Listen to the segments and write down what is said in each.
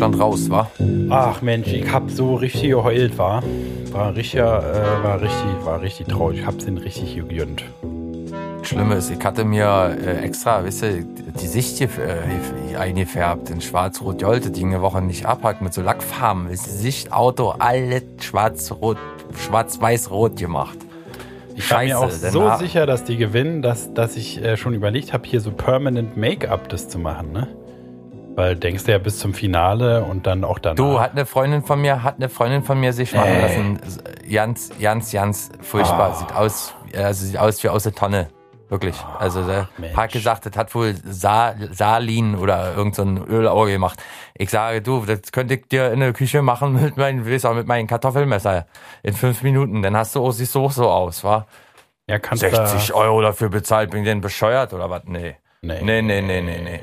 Deutschland raus, wa? Ach Mensch, ich hab so richtig geheult, war. War richtig, äh, war richtig, war richtig traurig. Ich hab's den richtig gegönnt. Schlimme ist, ich hatte mir äh, extra, weißt du, die Sicht äh, eingefärbt in schwarz-rot-gold, die eine Woche nicht abhackt mit so Lackfarben. Ist die Sicht, Auto, alles schwarz-rot, schwarz-weiß-rot gemacht. Ich war mir auch so sicher, dass die gewinnen, dass, dass ich äh, schon überlegt habe, hier so Permanent Make-up das zu machen, ne? Weil denkst du ja bis zum Finale und dann auch danach. Du, hat eine Freundin von mir, hat eine Freundin von mir sich machen lassen. Ganz, ganz, ganz furchtbar. Ah. Sieht aus, also sieht aus wie aus der Tonne. Wirklich. Also der Mensch. hat gesagt, das hat wohl Sa Salin oder irgend so Ölauge gemacht. Ich sage, du, das könnte ich dir in der Küche machen mit meinem, weiß auch, mit meinem Kartoffelmesser. In fünf Minuten. Dann hast du, auch- siehst du auch so aus, wa? ja, kannst 60 da, Euro dafür bezahlt, bin ich denn bescheuert oder was? Nee. Nee. Nee, nee, nee, nee, nee.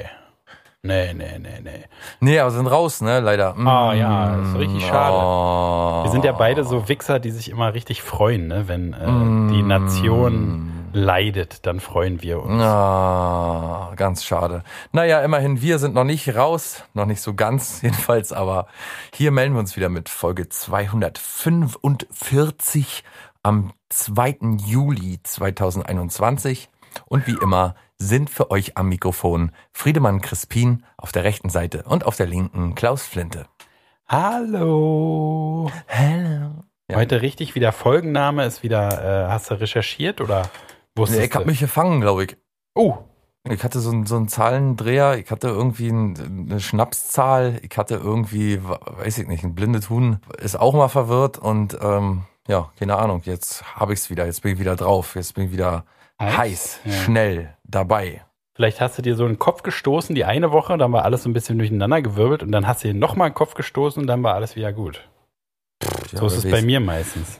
Nee, nee, nee, nee. Nee, aber sind raus, ne, leider. Ah, ja, das ist richtig schade. Oh. Wir sind ja beide so Wichser, die sich immer richtig freuen, ne? Wenn äh, die Nation leidet, dann freuen wir uns. Ah, ganz schade. Naja, immerhin, wir sind noch nicht raus, noch nicht so ganz jedenfalls, aber hier melden wir uns wieder mit Folge 245 am 2. Juli 2021. Und wie immer sind für euch am Mikrofon Friedemann Crispin auf der rechten Seite und auf der linken Klaus Flinte. Hallo. Hello. Ja. Heute richtig wieder Folgenname ist wieder, äh, hast du recherchiert oder wusstest Nee, ich hab du? mich gefangen, glaube ich. Oh, Ich hatte so, einen- so einen Zahlendreher, ich hatte irgendwie ein- eine Schnapszahl, ich hatte irgendwie, weiß ich nicht, ein blindes Huhn ist auch mal verwirrt und ähm, ja, keine Ahnung, jetzt habe ich es wieder, jetzt bin ich wieder drauf, jetzt bin ich wieder Heiß? heiß, Ja. schnell dabei. vielleicht hast du dir so einen Kopf gestoßen die eine Woche, dann war alles so ein bisschen durcheinander gewirbelt und dann hast du dir nochmal einen Kopf gestoßen und dann war alles wieder gut. Ja, so ist wer es bei mir meistens.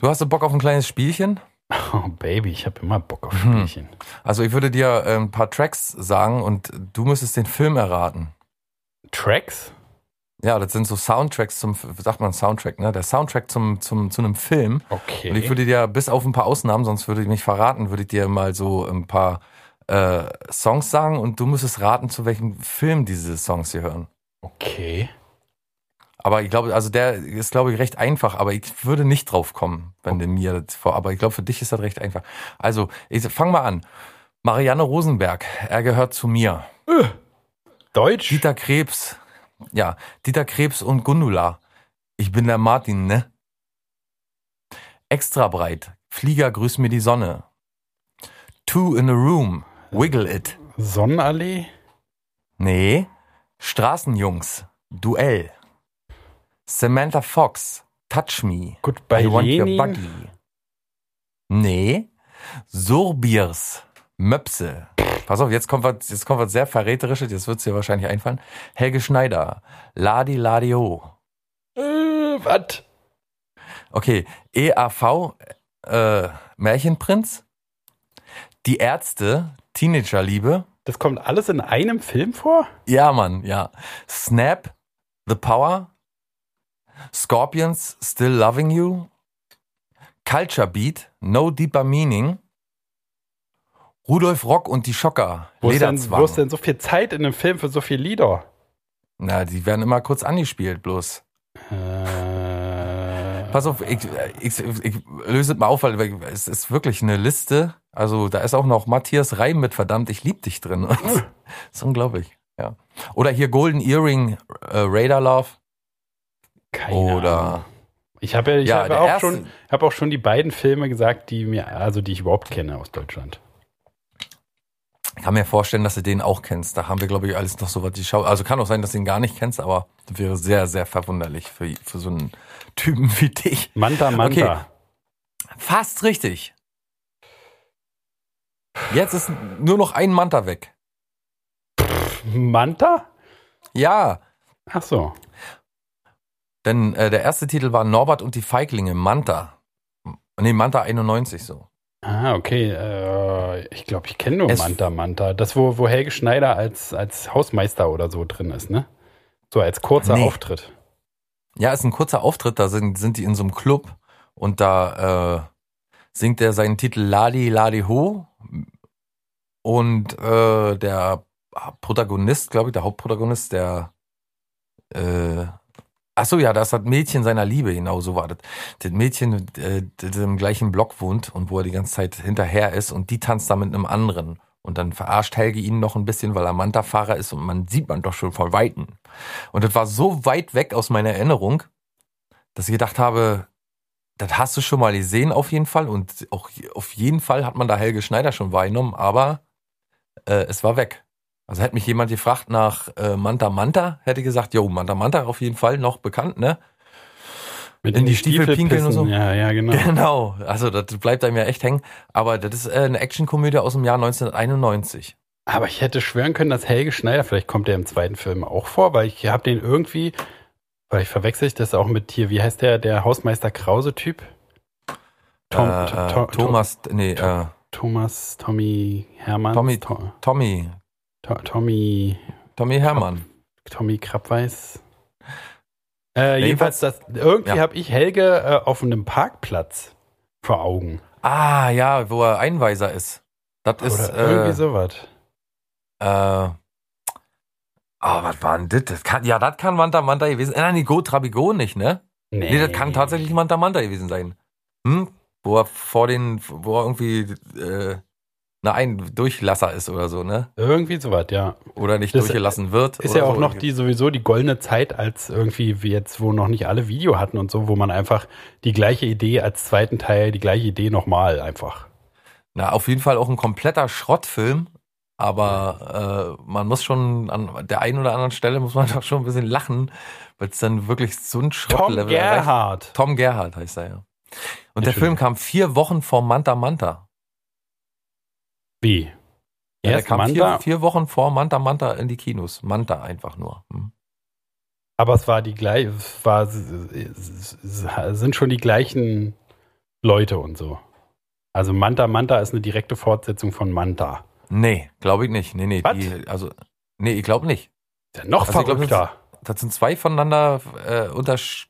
Du hast so Bock auf ein kleines Spielchen? Oh Baby, ich habe immer Bock auf Mhm. Spielchen. Also ich würde dir ein paar Tracks sagen und du müsstest den Film erraten. Tracks? Ja, das sind so Soundtracks zum, sagt man Soundtrack, ne? Der Soundtrack zum, zum, zu einem Film. Okay. Und ich würde dir, bis auf ein paar Ausnahmen, sonst würde ich mich verraten, würde ich dir mal so ein paar äh, Songs sagen und du müsstest raten, zu welchem Film diese Songs hier hören. okay. Aber ich glaube, also der ist, glaube ich, recht einfach, aber ich würde nicht drauf kommen, wenn du mir das vor. Aber ich glaube, für dich ist das recht einfach. Also, ich fang mal an. Marianne Rosenberg, er gehört zu mir. Deutsch? Dieter Krebs, ja, Dieter Krebs und Gundula. Ich bin der Martin, ne? Extra breit, Flieger grüß mir die Sonne. Two in a room, wiggle it. Sonnenallee? Nee, Straßenjungs, Duell. Samantha Fox, touch me. Goodbye I want your Lenin? buggy. Nee, Sorbiers, Möpse. Pass auf, jetzt kommt was, jetzt kommt was sehr verräterisches, jetzt wird's dir wahrscheinlich einfallen. Helge Schneider, Ladi Ladio. Äh, was? Okay, EAV, äh, Märchenprinz. Die Ärzte, Teenagerliebe. Das kommt alles in einem Film vor? Ja, Mann, ja. Snap, The Power. Scorpions, Still Loving You. Culture Beat, No Deeper Meaning. Rudolf Rock und die Schocker, Wo ist, denn, wo ist denn so viel Zeit in einem Film für so viele Lieder? Na, die werden immer kurz angespielt, bloß. Äh, Pass auf, ich, ich, ich löse es mal auf, weil es ist wirklich eine Liste. Also da ist auch noch Matthias Reim mit verdammt, ich lieb dich drin. das ist unglaublich. Ja. Oder hier Golden Earring, äh, Radar Love. keine Ahnung. Oder Ich habe ja, ich Ja, der auch erste- schon, habe auch schon die beiden Filme gesagt, die mir, also die ich überhaupt kenne aus Deutschland. Ich kann mir vorstellen, dass du den auch kennst. Da haben wir, glaube ich, alles noch so was die Schau. Also kann auch sein, dass du ihn gar nicht kennst, aber das wäre sehr, sehr verwunderlich für, für so einen Typen wie dich. Manta Manta. Fast richtig. Jetzt ist nur noch ein Manta weg. Manta? Ja, Ach so. Denn äh, der erste Titel war Norbert und die Feiglinge, Manta. Nee, Manta 91 so. Ah, okay. Äh, ich glaube, ich kenne nur Es- Manta Manta. Das, wo, wo Helge Schneider als, als Hausmeister oder so drin ist, ne? So als kurzer Nee. Auftritt. Ja, ist ein kurzer Auftritt, da sind, sind die in so einem Club und da äh, singt er seinen Titel Ladi Ladi Ho und äh, der Protagonist, glaube ich, der Hauptprotagonist, der äh, ach so, ja, das hat Mädchen seiner Liebe, genau so war das. Das Mädchen, äh, das im gleichen Block wohnt und wo er die ganze Zeit hinterher ist und die tanzt da mit einem anderen. Und dann verarscht Helge ihn noch ein bisschen, weil er Manta-Fahrer ist und man sieht man doch schon von Weitem. Und das war so weit weg aus meiner Erinnerung, dass ich gedacht habe, das hast du schon mal gesehen auf jeden Fall und auch auf jeden Fall hat man da Helge Schneider schon wahrgenommen, aber äh, es war weg. Also hätte mich jemand gefragt nach äh, Manta Manta, hätte gesagt, jo, Manta Manta auf jeden Fall noch bekannt, ne? Mit in die Stiefel, Stiefel pinkeln und so. Ja, ja, genau. Genau. Also das bleibt einem ja echt hängen. Aber das ist äh, eine Actionkomödie aus dem Jahr 1991. Aber ich hätte schwören können, dass Helge Schneider, vielleicht kommt der im zweiten Film auch vor, weil ich habe den irgendwie, weil ich verwechsel ich das auch mit hier, wie heißt der, der Hausmeister Krause-Typ? Tom, äh, to, to, Thomas, nee, äh, Thomas, Tommy Hermann. Tommy, to, Tommy. Tommy. Tommy Hermann. Tommy Krabweis. Äh, jedenfalls, das, irgendwie ja. habe ich Helge äh, auf einem Parkplatz vor Augen. Ah, ja, wo er Einweiser ist. Das Oder ist. Irgendwie äh, sowas. Äh. Oh, was war denn das? das kann, ja, das kann Manta Manta gewesen sein. Äh, nein, Go Trabigo nicht, ne? Nee. nee, das kann tatsächlich Manta Manta gewesen sein. Hm? Wo er vor den, wo er irgendwie äh, ein Durchlasser ist oder so, ne? Irgendwie sowas, ja. Oder nicht das durchgelassen wird. Ist ja auch so. noch die sowieso die goldene Zeit, als irgendwie wie jetzt, wo noch nicht alle Video hatten und so, wo man einfach die gleiche Idee als zweiten Teil, die gleiche Idee nochmal einfach. Na, auf jeden Fall auch ein kompletter Schrottfilm, aber äh, man muss schon an der einen oder anderen Stelle muss man doch schon ein bisschen lachen, weil es dann wirklich so ein Schrottlevel Tom Gerhardt. Tom Gerhardt heißt er ja. Und der Film kam vier Wochen vor Manta Manta. Wie? Ja, der kam? Vier, vier, Wochen vor Manta Manta in die Kinos. Manta einfach nur. Hm. Aber es war die gleiche, es war, es sind schon die gleichen Leute und so. Also Manta Manta ist eine direkte Fortsetzung von Manta. Nee, glaube ich nicht. Nee, nee, die, also, nee, ich glaube nicht. Ja noch also verrückter. Glaub, das, sind zwei voneinander äh, untersch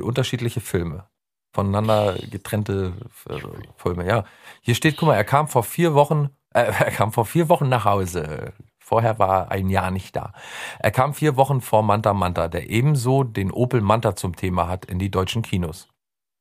unterschiedliche Filme. Voneinander getrennte äh, Filme, ja. Hier steht, guck mal, er kam vor vier Wochen, er kam vor vier Wochen nach Hause. Vorher war ein Jahr nicht da. Er kam vier Wochen vor Manta Manta, der ebenso den Opel Manta zum Thema hat in die deutschen Kinos.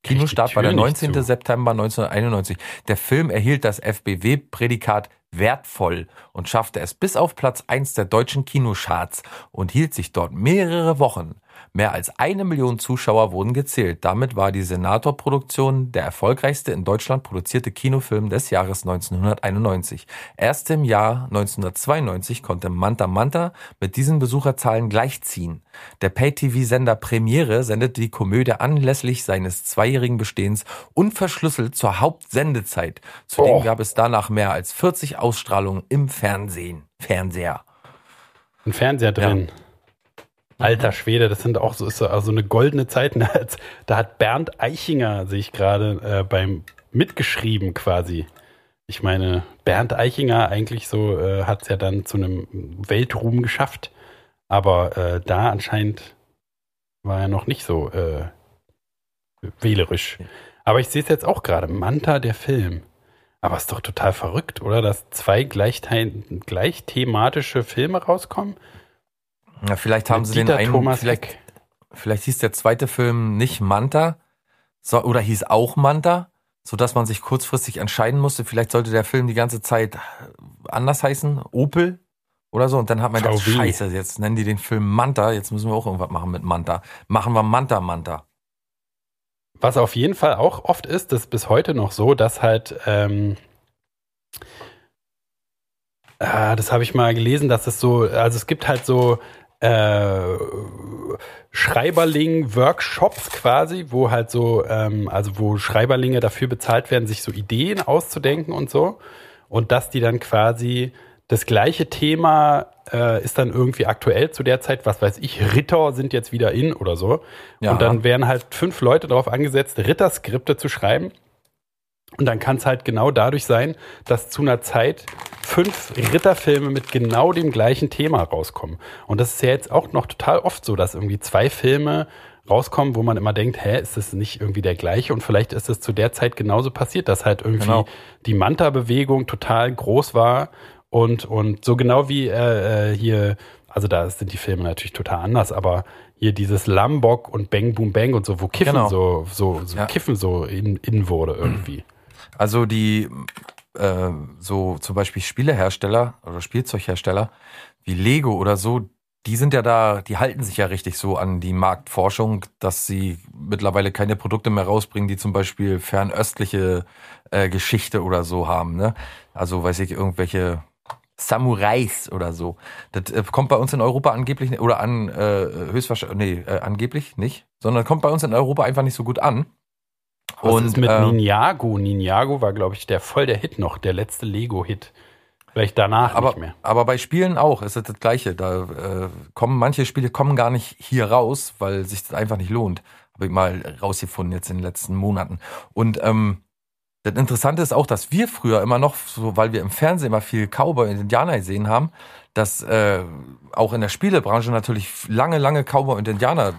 Kinostart war der 19. September 1991. Der Film erhielt das FBW-Prädikat wertvoll und schaffte es bis auf Platz 1 der deutschen Kinocharts und hielt sich dort mehrere Wochen. Mehr als eine Million Zuschauer wurden gezählt. Damit war die Senator-Produktion der erfolgreichste in Deutschland produzierte Kinofilm des Jahres 1991. Erst im Jahr 1992 konnte Manta Manta mit diesen Besucherzahlen gleichziehen. Der Pay-TV-Sender Premiere sendete die Komödie anlässlich seines zweijährigen Bestehens unverschlüsselt zur Hauptsendezeit. Zudem oh. gab es danach mehr als 40 Ausstrahlungen im Fernsehen. Fernseher. Ein Fernseher drin. Ja. Alter Schwede, das sind auch so, ist so also eine goldene Zeit. Da hat Bernd Eichinger, sehe ich gerade, äh, beim mitgeschrieben quasi. Ich meine, Bernd Eichinger eigentlich so äh, hat es ja dann zu einem Weltruhm geschafft. Aber äh, da anscheinend war er noch nicht so äh, wählerisch. Aber ich sehe es jetzt auch gerade. Manta, der Film. Aber ist doch total verrückt, oder? Dass zwei gleich, gleich thematische Filme rauskommen. Ja, vielleicht haben sie Dieter den einen, Thomas vielleicht, vielleicht hieß der zweite Film nicht Manta, so, oder hieß auch Manta, so dass man sich kurzfristig entscheiden musste. Vielleicht sollte der Film die ganze Zeit anders heißen, Opel oder so. Und dann hat man gedacht, scheiße, jetzt nennen die den Film Manta, jetzt müssen wir auch irgendwas machen mit Manta. Machen wir Manta Manta. Was auf jeden Fall auch oft ist, das ist bis heute noch so, dass halt, ähm, äh, das habe ich mal gelesen, dass es so, also es gibt halt so äh, Schreiberling-Workshops quasi, wo halt so, ähm, also wo Schreiberlinge dafür bezahlt werden, sich so Ideen auszudenken und so. Und dass die dann quasi das gleiche Thema äh, ist dann irgendwie aktuell zu der Zeit, was weiß ich, Ritter sind jetzt wieder in oder so. Ja. Und dann werden halt fünf Leute darauf angesetzt, Ritterskripte zu schreiben. Und dann kann es halt genau dadurch sein, dass zu einer Zeit fünf Ritterfilme mit genau dem gleichen Thema rauskommen. Und das ist ja jetzt auch noch total oft so, dass irgendwie zwei Filme rauskommen, wo man immer denkt, hä, ist das nicht irgendwie der gleiche? Und vielleicht ist es zu der Zeit genauso passiert, dass halt irgendwie genau. die Manta-Bewegung total groß war und, und so genau wie äh, äh hier, also da sind die Filme natürlich total anders, aber hier dieses Lambok und Bang Boom Bang und so, wo Kiffen Genau. so, so, so Ja. Kiffen so in, in wurde irgendwie. Also die äh, so zum Beispiel Spielehersteller oder Spielzeughersteller wie Lego oder so, die sind ja da, die halten sich ja richtig so an die Marktforschung, dass sie mittlerweile keine Produkte mehr rausbringen, die zum Beispiel fernöstliche äh, Geschichte oder so haben. Ne? Also weiß ich, irgendwelche Samurais oder so. Das äh, kommt bei uns in Europa angeblich oder an äh, höchstwahrscheinlich, nee, äh, angeblich nicht, sondern kommt bei uns in Europa einfach nicht so gut an. Was ist mit ähm, Ninjago? Ninjago war, glaube ich, der voll der Hit noch, der letzte Lego-Hit. Vielleicht danach aber, nicht mehr. aber bei Spielen auch ist es das Gleiche. Da äh, kommen manche Spiele kommen gar nicht hier raus, weil sich das einfach nicht lohnt. Habe ich mal rausgefunden jetzt in den letzten Monaten. Und ähm, das Interessante ist auch, dass wir früher immer noch, so weil wir im Fernsehen immer viel Cowboy und Indianer gesehen haben, dass äh, auch in der Spielebranche natürlich lange, lange Cowboy und Indianer äh,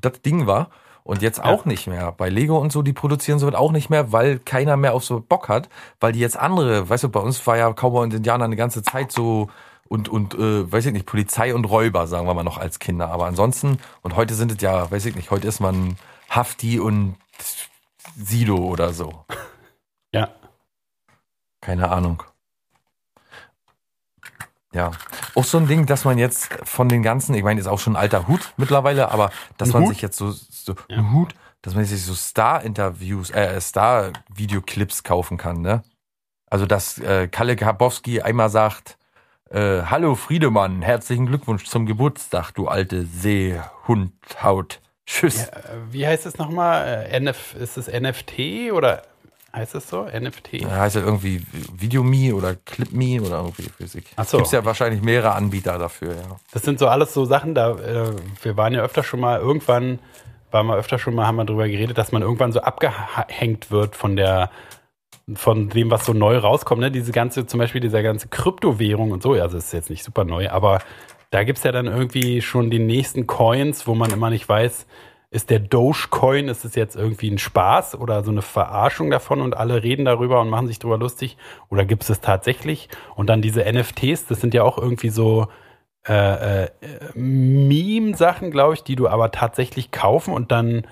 das Ding war. Und jetzt auch nicht mehr. Bei Lego und so, die produzieren so auch nicht mehr, weil keiner mehr auf so Bock hat, weil die jetzt andere, weißt du, bei uns war ja Cowboy und Indianer eine ganze Zeit so und, und äh, weiß ich nicht, Polizei und Räuber, sagen wir mal noch als Kinder. Aber ansonsten, und heute sind es ja, weiß ich nicht, heute ist man Hafti und Sido oder so. Ja. Keine Ahnung. Ja, auch so ein Ding, dass man jetzt von den ganzen, ich meine, ist auch schon ein alter Hut mittlerweile, aber dass Ein man Hut? sich jetzt so, so Ja. ein Hut, dass man sich so Star-Interviews, äh, Star-Videoclips kaufen kann, ne? Also, dass äh, Kalle Grabowski einmal sagt, äh, Hallo Friedemann, herzlichen Glückwunsch zum Geburtstag, du alte Seehundhaut. Tschüss. Äh, Wie heißt es nochmal? Äh, NF, ist es NFT oder heißt es so? NFT? Ja, heißt ja irgendwie VideoMe oder ClipMe oder irgendwie Physik. Ach so. Gibt's ja wahrscheinlich mehrere Anbieter dafür, ja. Das sind so alles so Sachen, da äh, wir waren ja öfter schon mal, irgendwann waren wir öfter schon mal, haben wir drüber geredet, dass man irgendwann so abgehängt wird von der von dem, was so neu rauskommt, ne? Diese ganze, zum Beispiel dieser ganze Kryptowährung und so, also ist jetzt nicht super neu, aber da gibt's ja dann irgendwie schon die nächsten Coins, wo man immer nicht weiß, ist der Dogecoin, ist es jetzt irgendwie ein Spaß oder so eine Verarschung davon und alle reden darüber und machen sich darüber lustig oder gibt es es tatsächlich? Und dann diese NFTs, das sind ja auch irgendwie so äh, äh, Meme-Sachen, glaube ich, die du aber tatsächlich kaufen und dann,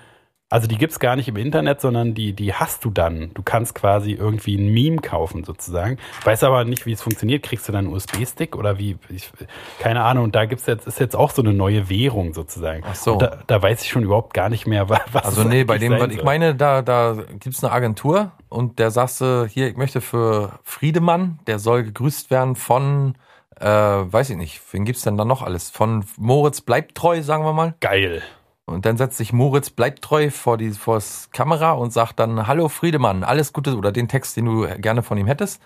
also die gibt's gar nicht im Internet, sondern die, die hast du dann. Du kannst quasi irgendwie ein Meme kaufen sozusagen. Weiß aber nicht, wie es funktioniert. Kriegst du dann einen USB-Stick oder wie? Ich, keine Ahnung. Und da gibt's jetzt, ist jetzt auch so eine neue Währung sozusagen. Ach so. Da, da weiß ich schon überhaupt gar nicht mehr, wa- was Also nee, bei dem, was ich meine, da, da gibt's eine Agentur und der sagst du, hier, ich möchte für Friedemann, der soll gegrüßt werden von, äh, weiß ich nicht, wen gibt's denn da noch alles? Von Moritz bleibt treu, sagen wir mal. Geil. Und dann setzt sich Moritz bleibt treu vor die vors Kamera und sagt dann, hallo Friedemann, alles Gute oder den Text, den du gerne von ihm hättest.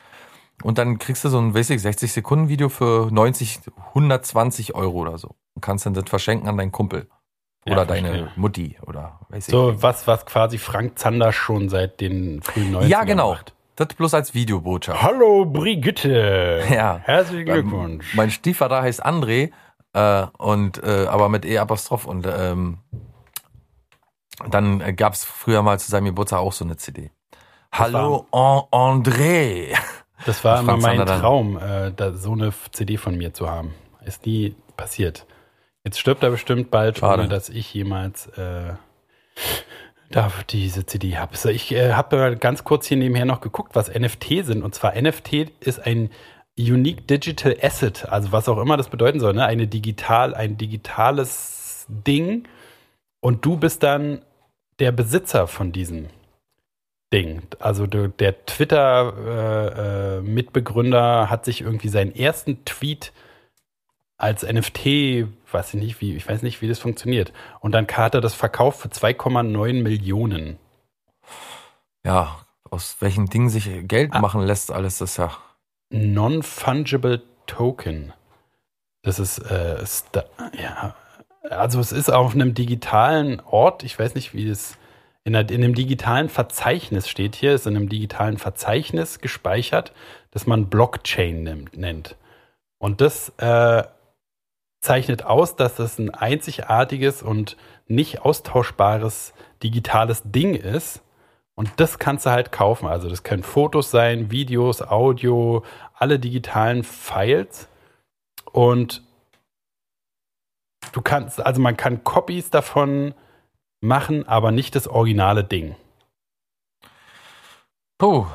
Und dann kriegst du so ein, weiß ich, 60 Sekunden Video für 90, 120 Euro oder so. Und kannst dann das verschenken an deinen Kumpel. Ja, Oder deine verstehe. Mutti oder weiß ich. So was, was quasi Frank Zander schon seit den frühen 90ern Ja, genau. macht. Das bloß als Videobotschaft. Hallo Brigitte. Ja. Herzlichen Glückwunsch. Mein Stiefvater heißt André, äh, und äh, aber mit E Apostroph und ähm, dann äh, gab's früher mal zu seinem Geburtstag auch so eine CD. Hallo An André. Das war immer mein. Traum, äh, da, so eine CD von mir zu haben. Ist nie passiert. Jetzt stirbt er bestimmt bald, Schade. ohne dass ich jemals äh, da diese CD habe. So, ich äh, habe ganz kurz hier nebenher noch geguckt, was NFT sind. Und zwar NFT ist ein Unique Digital Asset, also was auch immer das bedeuten soll, ne? Eine digital, ein digitales Ding. Und du bist dann der Besitzer von diesem Ding. Also du, der Twitter-Mitbegründer hat sich irgendwie seinen ersten Tweet als NFT, weiß ich nicht, wie, ich weiß nicht, wie das funktioniert. Und dann hat er das verkauft für 2,9 Millionen. Ja, aus welchen Dingen sich Geld Ah. machen lässt, alles das ja. Non-Fungible Token. Das ist, äh, Sta- ja, also es ist auf einem digitalen Ort, ich weiß nicht, wie das in, der, in einem digitalen Verzeichnis steht hier, ist in einem digitalen Verzeichnis gespeichert, das man Blockchain nennt. Und das äh, zeichnet aus, dass das ein einzigartiges und nicht austauschbares digitales Ding ist. Und das kannst du halt kaufen. Also das können Fotos sein, Videos, Audio, alle digitalen Files. Und du kannst, also man kann Copies davon machen, aber nicht das originale Ding. Puh.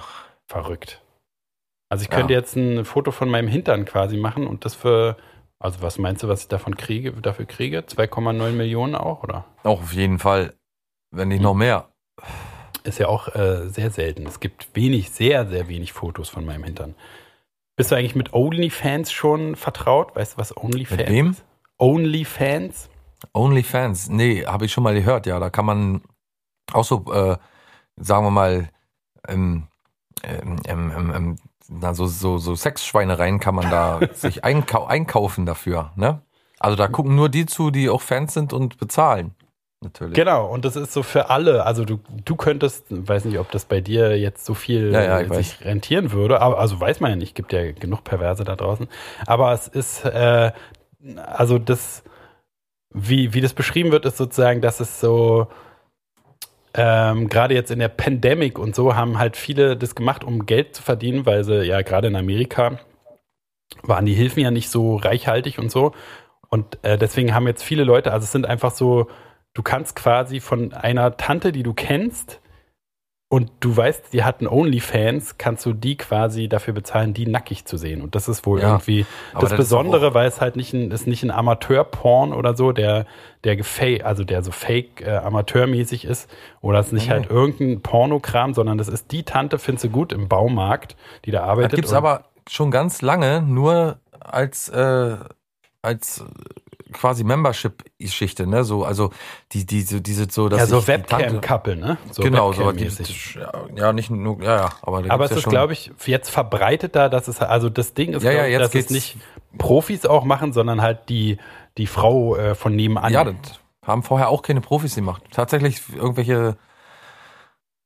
Verrückt. Also ich könnte ja. jetzt ein Foto von meinem Hintern quasi machen und das für, also was meinst du, was ich davon kriege, dafür kriege? 2,9 Millionen auch, oder? Auch auf jeden Fall, wenn nicht noch mehr. Ist ja auch äh, sehr selten. Es gibt wenig, sehr, sehr wenig Fotos von meinem Hintern. Bist du eigentlich mit OnlyFans schon vertraut? Weißt du, was OnlyFans mit wem? OnlyFans? OnlyFans? Nee, habe ich schon mal gehört, ja. Da kann man auch so, äh, sagen wir mal, ähm, ähm, ähm, ähm, na, so, so, so Sexschweinereien kann man da sich einkau einkaufen dafür, ne? Also da gucken nur die zu, die auch Fans sind und bezahlen. Natürlich. Genau, und das ist so für alle. Also du, du könntest, weiß nicht, ob das bei dir jetzt so viel ja, ja, sich weiß. rentieren würde, aber also weiß man ja nicht, gibt ja genug Perverse da draußen. Aber es ist, äh, also das, wie, wie das beschrieben wird, ist sozusagen, dass es so, ähm, gerade jetzt in der Pandemic und so haben halt viele das gemacht, um Geld zu verdienen, weil sie ja gerade in Amerika waren die Hilfen ja nicht so reichhaltig und so. Und äh, deswegen haben jetzt viele Leute, also es sind einfach so, du kannst quasi von einer Tante, die du kennst, und du weißt, die hatten OnlyFans, kannst du die quasi dafür bezahlen, die nackig zu sehen. Und das ist wohl ja, irgendwie das, das Besondere, weil es halt nicht ein, ist nicht ein Amateur-Porn oder so, der, der gefake, also der so fake äh, amateurmäßig ist. Oder es ist nicht mhm. halt irgendein Pornokram, sondern das ist die Tante, findest du gut im Baumarkt, die da arbeitet. Das gibt's aber schon ganz lange, nur als, äh, als quasi Membership-Geschichte, ne? So, also die, diese, diese so, dass ja, so Webcam-Couple, ne? So genau, so die, ja, nicht nur, ja, ja, aber aber es ja ist, glaube ich, jetzt verbreitet da, dass es also das Ding ist, ja, ja, jetzt dass es nicht Profis auch machen, sondern halt die die Frau äh, von nebenan. Ja, das haben vorher auch keine Profis gemacht. Tatsächlich irgendwelche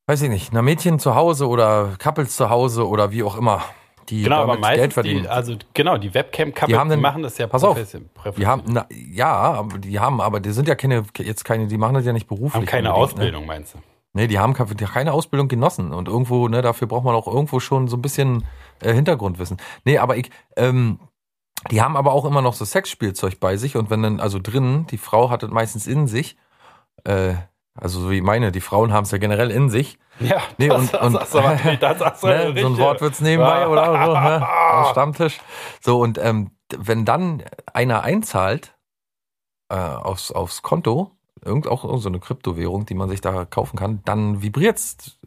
weiß ich nicht, na Mädchen zu Hause oder Couples zu Hause oder wie auch immer die genau, aber meistens Geld verdienen. Die, also genau, die webcam die, haben die machen das ja pass auf, die haben na, ja, aber die haben aber die sind ja keine jetzt keine, die machen das ja nicht beruflich. Haben keine Ausbildung, ne? meinst du? Nee, die haben keine Ausbildung genossen und irgendwo, ne, dafür braucht man auch irgendwo schon so ein bisschen äh, Hintergrundwissen. Nee, aber ich ähm, die haben aber auch immer noch so Sexspielzeug bei sich und wenn dann also drin, die Frau hat das meistens in sich äh, also so wie meine, die Frauen haben es ja generell in sich. Ja, nee, und, und, das, das, das, das ne, so ein Wortwitz nebenbei oder so, ne, am Stammtisch. So, und ähm, wenn dann einer einzahlt äh, aufs, aufs Konto, irgend auch so eine Kryptowährung, die man sich da kaufen kann, dann vibriert's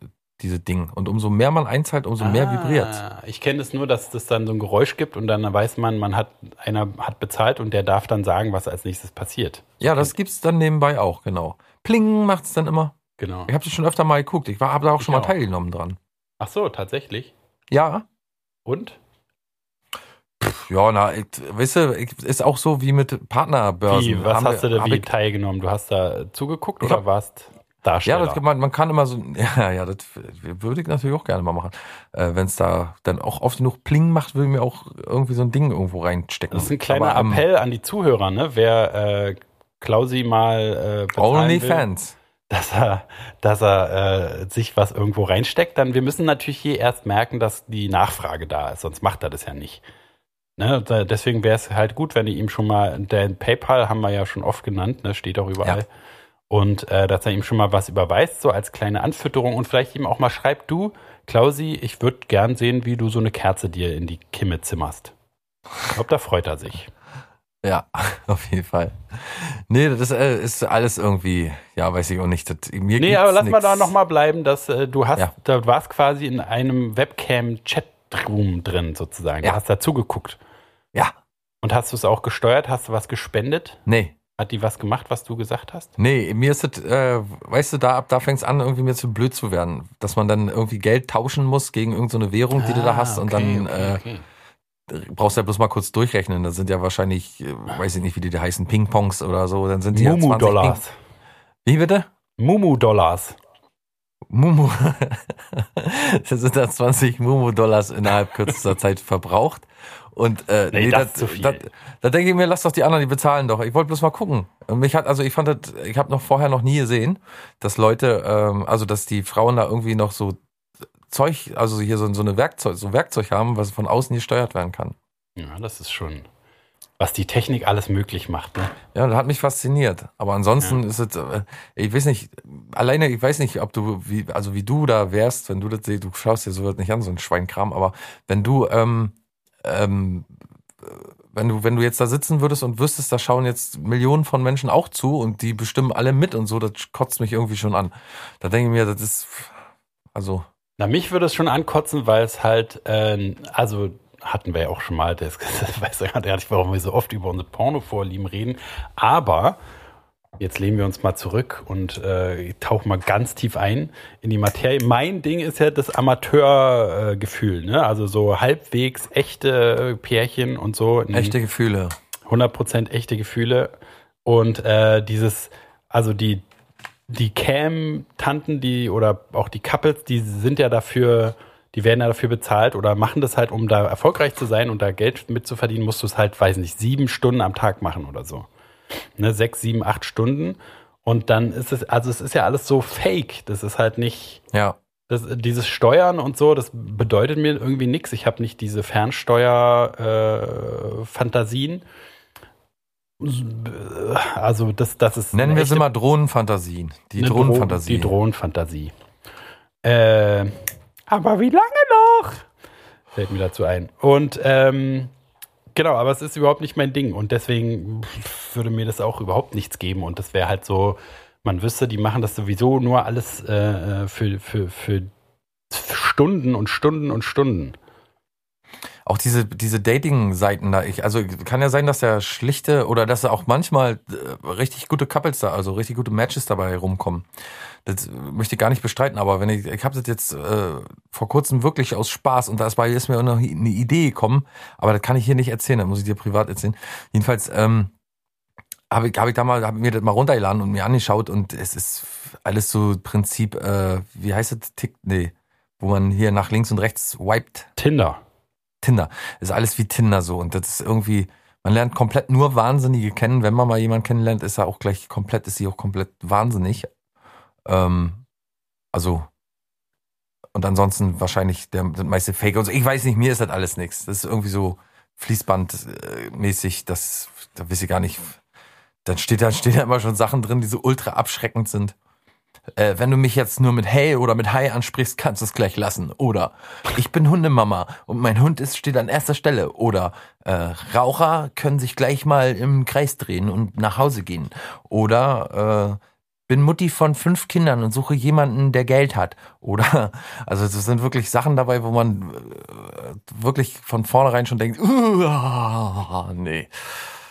diese Ding. Und umso mehr man einzahlt, umso ah, mehr vibriert. Ich kenne es das nur, dass es dann so ein Geräusch gibt und dann weiß man, man hat einer hat bezahlt und der darf dann sagen, was als nächstes passiert. Ja, das gibt's dann nebenbei auch, genau. Pling macht es dann immer. Genau. Ich habe das schon öfter mal geguckt. Ich habe da auch ich schon mal auch. teilgenommen dran. Ach so, tatsächlich? Ja. Und? Pff, ja, na, ich, weißt du, ist auch so wie mit Partnerbörsen. Wie, was haben hast du da wie teilgenommen? Du hast da zugeguckt oder hab, warst Darsteller? Ja, das, man, man kann immer so, ja, ja, das würde ich natürlich auch gerne mal machen. Äh, Wenn es da dann auch oft genug Pling macht, würde ich mir auch irgendwie so ein Ding irgendwo reinstecken. Das ist ein kleiner Aber, Appell an die Zuhörer, ne? Wer äh, Klausi mal äh, Only will, Fans. dass er, dass er äh, sich was irgendwo reinsteckt, dann wir müssen natürlich hier erst merken, dass die Nachfrage da ist, sonst macht er das ja nicht. Ne, deswegen wäre es halt gut, wenn ihr ihm schon mal, der PayPal haben wir ja schon oft genannt, ne, steht auch überall. Ja. Und äh, dass er ihm schon mal was überweist, so als kleine Anfütterung und vielleicht ihm auch mal schreibt, du, Klausi, ich würde gern sehen, wie du so eine Kerze dir in die Kimme zimmerst. Ich glaube, da freut er sich. Ja, auf jeden Fall. Nee, das äh, ist alles irgendwie, ja, weiß ich auch nicht. Das, mir nee, aber lass nix. mal da nochmal bleiben, dass äh, du hast, ja. da warst quasi in einem Webcam-Chatroom drin sozusagen. Ja. Du hast da zugeguckt. Ja. Und hast du es auch gesteuert? Hast du was gespendet? Nee. Hat die was gemacht, was du gesagt hast? Nee, mir ist es, äh, weißt du, da, da fängt es an, irgendwie mir zu blöd zu werden. Dass man dann irgendwie Geld tauschen muss gegen irgendeine so Währung, die ah, du da ah, hast okay, und dann okay, äh, okay brauchst ja bloß mal kurz durchrechnen. Das sind ja wahrscheinlich, äh, weiß ich nicht, wie die, die heißen, Ping-Pongs oder so. Dann sind die Mumu ja Dollars. Wie bitte? Mumu Dollars. Mumu. das sind dann 20 Mumu Dollars innerhalb kürzester Zeit verbraucht. Und äh, nee, nee das, das, zu viel. Da, da denke ich mir, lass doch die anderen, die bezahlen doch. Ich wollte bloß mal gucken. Und mich hat, also ich fand das, ich habe noch vorher noch nie gesehen, dass Leute, ähm, also dass die Frauen da irgendwie noch so Zeug, also hier so, so eine Werkzeug, so Werkzeug haben, was von außen gesteuert werden kann. Ja, das ist schon. was die Technik alles möglich macht. Ne? Ja, das hat mich fasziniert. Aber ansonsten ja. ist es, äh, ich weiß nicht, alleine, ich weiß nicht, ob du, wie, also wie du da wärst, wenn du das, du schaust dir sowas nicht an, so ein Schweinkram, aber wenn du, ähm, ähm, wenn du, wenn du jetzt da sitzen würdest und wüsstest, da schauen jetzt Millionen von Menschen auch zu und die bestimmen alle mit und so, das kotzt mich irgendwie schon an. Da denke ich mir, das ist, also. Na, mich würde es schon ankotzen, weil es halt, äh, also hatten wir ja auch schon mal, das, das weiß ja gar nicht, warum wir so oft über unsere Pornovorlieben reden, aber jetzt lehnen wir uns mal zurück und äh, tauchen mal ganz tief ein in die Materie. Mein Ding ist ja das Amateurgefühl, äh, ne? also so halbwegs echte Pärchen und so. Echte Gefühle. 100% echte Gefühle und äh, dieses, also die die Cam-Tanten, die oder auch die Couples, die sind ja dafür die werden ja dafür bezahlt oder machen das halt, um da erfolgreich zu sein und da Geld mitzuverdienen, musst du es halt, weiß nicht, sieben Stunden am Tag machen oder so. Ne, sechs, sieben, acht Stunden. Und dann ist es, also es ist ja alles so fake. Das ist halt nicht. Ja. Das, dieses Steuern und so, das bedeutet mir irgendwie nichts. Ich habe nicht diese Fernsteuer-Fantasien. Äh, also das, das ist. Nennen wir sie mal Drohnenfantasien. Die Drohnenfantasie. Die Drohnenfantasie. Äh, aber wie lange noch? Fällt mir dazu ein. Und ähm, genau, aber es ist überhaupt nicht mein Ding. Und deswegen würde mir das auch überhaupt nichts geben. Und das wäre halt so, man wüsste, die machen das sowieso nur alles äh, für, für, für Stunden und Stunden und Stunden auch diese, diese Dating-Seiten da, ich, also kann ja sein, dass da schlichte oder dass da auch manchmal äh, richtig gute Couples da, also richtig gute Matches dabei rumkommen. Das möchte ich gar nicht bestreiten, aber wenn ich, ich habe das jetzt äh, vor kurzem wirklich aus Spaß und da ist, mir noch eine Idee gekommen, aber das kann ich hier nicht erzählen, das muss ich dir privat erzählen. Jedenfalls, ähm, habe ich, hab ich da mal, hab mir das mal runtergeladen und mir angeschaut und es ist alles so Prinzip, äh, wie heißt das? Tick, nee, wo man hier nach links und rechts wiped. Tinder. Tinder. Ist alles wie Tinder so. Und das ist irgendwie, man lernt komplett nur Wahnsinnige kennen. Wenn man mal jemanden kennenlernt, ist er auch gleich komplett, ist sie auch komplett wahnsinnig. Ähm, also, und ansonsten wahrscheinlich der, der meiste Fake und so. Ich weiß nicht, mir ist das alles nichts. Das ist irgendwie so Fließbandmäßig, das, da weiß ich gar nicht. Dann steht da, stehen da immer schon Sachen drin, die so ultra abschreckend sind äh, wenn du mich jetzt nur mit Hey oder mit Hi ansprichst, kannst du es gleich lassen. Oder ich bin Hundemama und mein Hund ist, steht an erster Stelle. Oder äh, Raucher können sich gleich mal im Kreis drehen und nach Hause gehen. Oder äh, bin Mutti von fünf Kindern und suche jemanden, der Geld hat. Oder, also das sind wirklich Sachen dabei, wo man äh, wirklich von vornherein schon denkt, uh, nee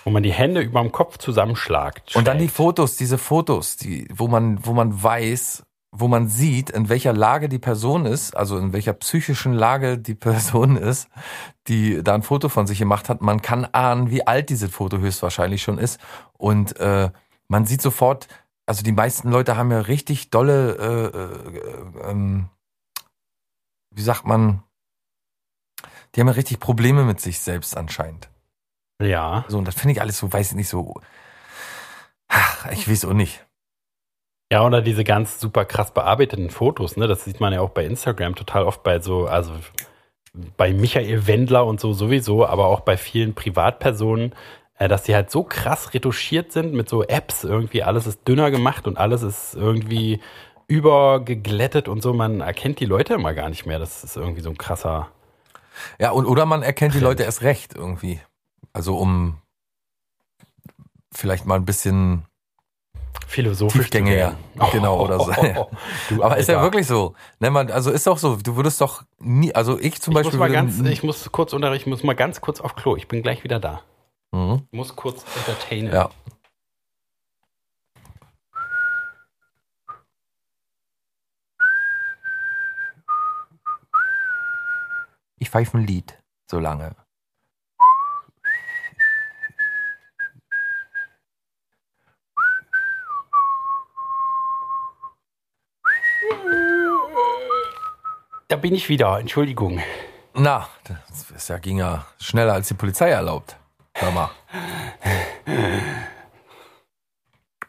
wo man die Hände über dem Kopf zusammenschlagt. Schlägt. Und dann die Fotos, diese Fotos, die, wo man, wo man weiß, wo man sieht, in welcher Lage die Person ist, also in welcher psychischen Lage die Person ist, die da ein Foto von sich gemacht hat. Man kann ahnen, wie alt dieses Foto höchstwahrscheinlich schon ist. Und äh, man sieht sofort, also die meisten Leute haben ja richtig dolle, äh, äh, ähm, wie sagt man, die haben ja richtig Probleme mit sich selbst anscheinend. Ja. So, und das finde ich alles so, weiß ich nicht, so. Ach, ich weiß auch nicht. Ja, oder diese ganz super krass bearbeiteten Fotos, ne? Das sieht man ja auch bei Instagram total oft bei so, also bei Michael Wendler und so sowieso, aber auch bei vielen Privatpersonen, äh, dass die halt so krass retuschiert sind mit so Apps. Irgendwie alles ist dünner gemacht und alles ist irgendwie übergeglättet und so. Man erkennt die Leute immer gar nicht mehr. Das ist irgendwie so ein krasser. Ja, und oder man erkennt Trend. die Leute erst recht irgendwie. Also um vielleicht mal ein bisschen philosophisch Tiefgängiger, genau oder so. Du, Aber ist ja wirklich so. Ne, man, also ist doch so. Du würdest doch nie, also ich zum ich Beispiel. Muss mal ganz, ich muss kurz unter, ich muss mal ganz kurz auf Klo. Ich bin gleich wieder da. Mhm. Ich muss kurz entertainen. Ja. Ich pfeife ein Lied so lange. Bin ich wieder, Entschuldigung. Na, das ist ja, ging ja schneller als die Polizei erlaubt. Hör mal.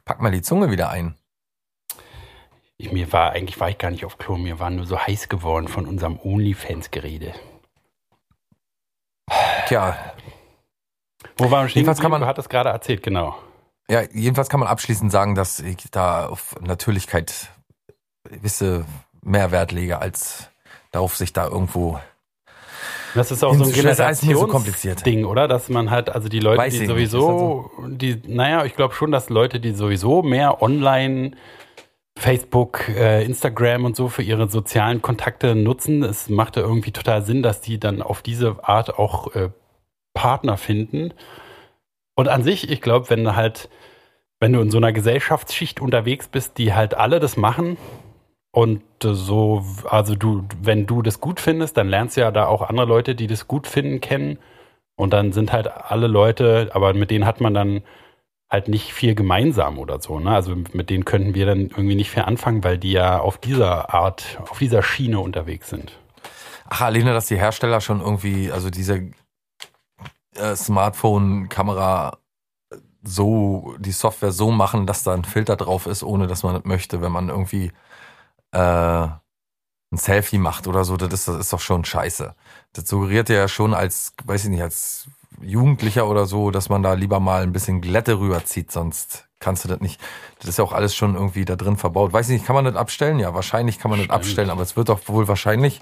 Pack mal die Zunge wieder ein. Ich, mir war, eigentlich war ich gar nicht auf Klo, mir war nur so heiß geworden von unserem OnlyFans-Gerede. Tja. Wo stehen Jedenfalls kann man- Du hattest gerade erzählt, genau. Ja, jedenfalls kann man abschließend sagen, dass ich da auf Natürlichkeit gewisse Mehrwert lege, als darauf sich da irgendwo. Das ist auch so ein so kompliziert. Generationsding, oder? Dass man halt, also die Leute, Weiß die sowieso, die, naja, ich glaube schon, dass Leute, die sowieso mehr online Facebook, äh, Instagram und so für ihre sozialen Kontakte nutzen, es macht ja irgendwie total Sinn, dass die dann auf diese Art auch äh, Partner finden. Und an sich, ich glaube, wenn du halt, wenn du in so einer Gesellschaftsschicht unterwegs bist, die halt alle das machen, und äh, so, also du, wenn du das gut findest, dann lernst du ja da auch andere Leute, die das gut finden, kennen. Und dann sind halt alle Leute, aber mit denen hat man dann halt nicht viel gemeinsam oder so. Ne? Also mit denen könnten wir dann irgendwie nicht viel anfangen, weil die ja auf dieser Art, auf dieser Schiene unterwegs sind. Ach, alleine, dass die Hersteller schon irgendwie, also diese äh, Smartphone-Kamera so, die Software so machen, dass da ein Filter drauf ist, ohne dass man das möchte, wenn man irgendwie äh, ein Selfie macht oder so, das ist, das ist doch schon scheiße. Das suggeriert ja schon als, weiß ich nicht, als Jugendlicher oder so, dass man da lieber mal ein bisschen Glätte rüberzieht, sonst kannst du das nicht. Das ist ja auch alles schon irgendwie da drin verbaut. Weiß ich nicht, kann man das abstellen? Ja, wahrscheinlich kann man das abstellen, aber es wird doch wohl wahrscheinlich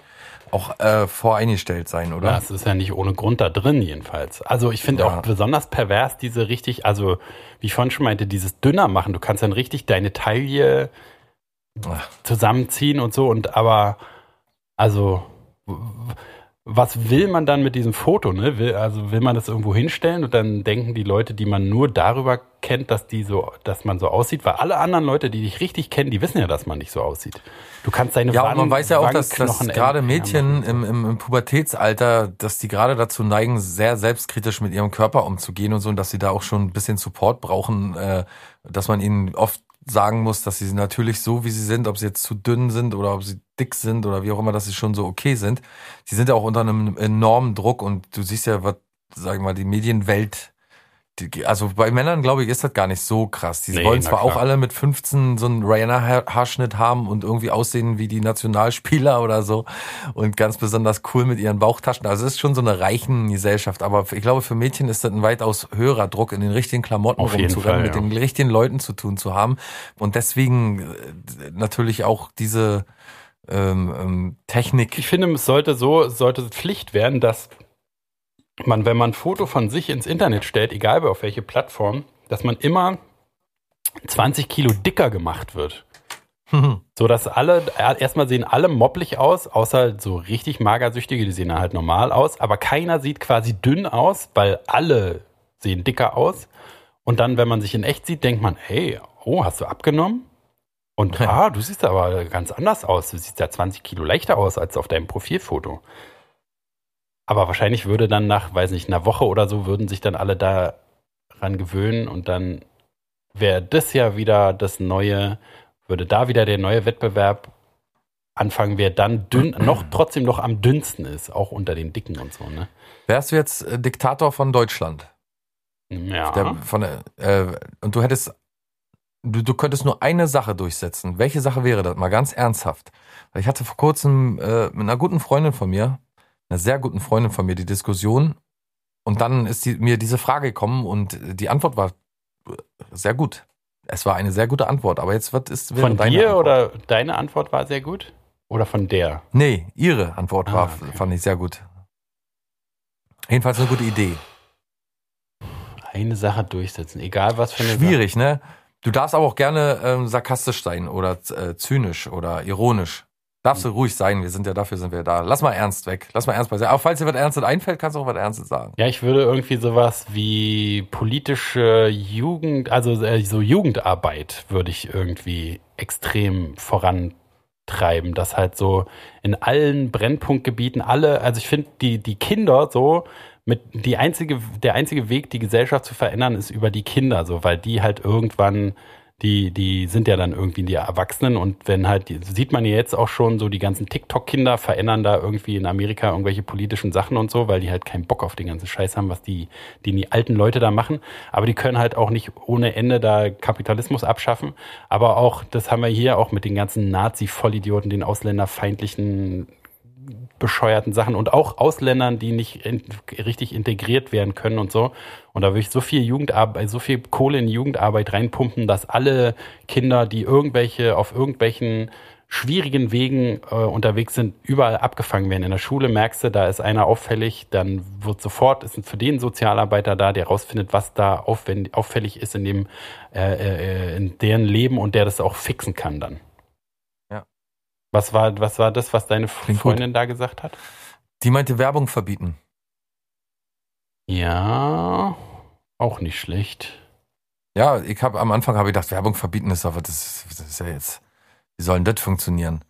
auch äh, voreingestellt sein, oder? Ja, es ist ja nicht ohne Grund da drin jedenfalls. Also ich finde Ja. auch besonders pervers diese richtig, also wie ich vorhin schon meinte, dieses dünner machen. Du kannst dann richtig deine Taille. Zusammenziehen und so und aber also was will man dann mit diesem Foto, ne? Will, also will man das irgendwo hinstellen und dann denken die Leute, die man nur darüber kennt, dass die so, dass man so aussieht, weil alle anderen Leute, die dich richtig kennen, die wissen ja, dass man nicht so aussieht. Du kannst deine Ja, und man Wangen- weiß ja auch, dass, dass gerade Mädchen im, im, im Pubertätsalter, dass die gerade dazu neigen, sehr selbstkritisch mit ihrem Körper umzugehen und so, und dass sie da auch schon ein bisschen Support brauchen, äh, dass man ihnen oft sagen muss, dass sie natürlich so, wie sie sind, ob sie jetzt zu dünn sind oder ob sie dick sind oder wie auch immer, dass sie schon so okay sind. Die sind ja auch unter einem enormen Druck und du siehst ja, was, sagen wir mal, die Medienwelt die, also bei Männern, glaube ich, ist das gar nicht so krass. Die Nee, wollen zwar klar. auch alle mit 15 so einen Rihanna-Haarschnitt haben und irgendwie aussehen wie die Nationalspieler oder so und ganz besonders cool mit ihren Bauchtaschen. Also es ist schon so eine reichen Gesellschaft. Aber ich glaube, für Mädchen ist das ein weitaus höherer Druck, in den richtigen Klamotten Auf rumzurennen, mit ja. den richtigen Leuten zu tun zu haben. Und deswegen äh, natürlich auch diese ähm, ähm, Technik. Ich finde, es sollte so, es sollte Pflicht werden, dass man, wenn man ein Foto von sich ins Internet stellt, egal auf welche Plattform, dass man immer 20 Kilo dicker gemacht wird. So dass alle, erstmal sehen alle mopplig aus, außer so richtig magersüchtige, die sehen halt normal aus, aber keiner sieht quasi dünn aus, weil alle sehen dicker aus. Und dann, wenn man sich in echt sieht, denkt man, hey, oh, hast du abgenommen? Und ah, du siehst aber ganz anders aus. Du siehst ja 20 Kilo leichter aus als auf deinem Profilfoto. Aber wahrscheinlich würde dann nach, weiß nicht, einer Woche oder so, würden sich dann alle daran gewöhnen und dann wäre das ja wieder das neue, würde da wieder der neue Wettbewerb anfangen, wer dann dünn, noch trotzdem noch am dünnsten ist, auch unter den Dicken und so, ne? Wärst du jetzt äh, Diktator von Deutschland? Ja. Der, von äh, und du hättest, du, du könntest nur eine Sache durchsetzen. Welche Sache wäre das? Mal ganz ernsthaft. Weil ich hatte vor kurzem äh, mit einer guten Freundin von mir, einer sehr guten Freundin von mir, die Diskussion. Und dann ist die, mir diese Frage gekommen und die Antwort war äh, sehr gut. Es war eine sehr gute Antwort. Aber jetzt ist wäre von dir Antwort? oder deine Antwort war sehr gut? Oder von der? Nee, ihre Antwort Ah, war, okay. fand ich sehr gut. Jedenfalls eine gute Idee. Eine Sache durchsetzen, egal was für eine Schwierig, ne? Du darfst aber auch gerne ähm, sarkastisch sein oder äh, zynisch oder ironisch. Darfst du ruhig sein, wir sind ja dafür sind wir da. Lass mal ernst weg. Lass mal ernst bei sein. Aber falls dir was Ernstes einfällt, kannst du auch was Ernstes sagen. Ja, ich würde irgendwie sowas wie politische Jugend, also äh, so Jugendarbeit würde ich irgendwie extrem vorantreiben, dass halt so in allen Brennpunktgebieten alle, also ich finde die, die Kinder so mit die einzige, der einzige Weg, die Gesellschaft zu verändern, ist über die Kinder, so, weil die halt irgendwann die, die sind ja dann irgendwie die Erwachsenen und wenn halt, sieht man ja jetzt auch schon so, die ganzen TikTok-Kinder verändern da irgendwie in Amerika irgendwelche politischen Sachen und so, weil die halt keinen Bock auf den ganzen Scheiß haben, was die, die, die alten Leute da machen. Aber die können halt auch nicht ohne Ende da Kapitalismus abschaffen. Aber auch, das haben wir hier auch mit den ganzen Nazi-Vollidioten, den ausländerfeindlichen bescheuerten Sachen und auch Ausländern, die nicht in, richtig integriert werden können und so. Und da würde ich so viel Jugendarbeit, so viel Kohle in Jugendarbeit reinpumpen, dass alle Kinder, die irgendwelche auf irgendwelchen schwierigen Wegen äh, unterwegs sind, überall abgefangen werden. In der Schule merkst du, da ist einer auffällig, dann wird sofort, ist für den Sozialarbeiter da, der rausfindet, was da auffällig ist in dem, äh, äh, in deren Leben und der das auch fixen kann dann. Was war, was war das, was deine Klingt Freundin gut. da gesagt hat? Die meinte Werbung verbieten. Ja, auch nicht schlecht. Ja, ich habe am Anfang habe ich gedacht, Werbung verbieten ist aber das, das ist ja jetzt wie soll denn das funktionieren?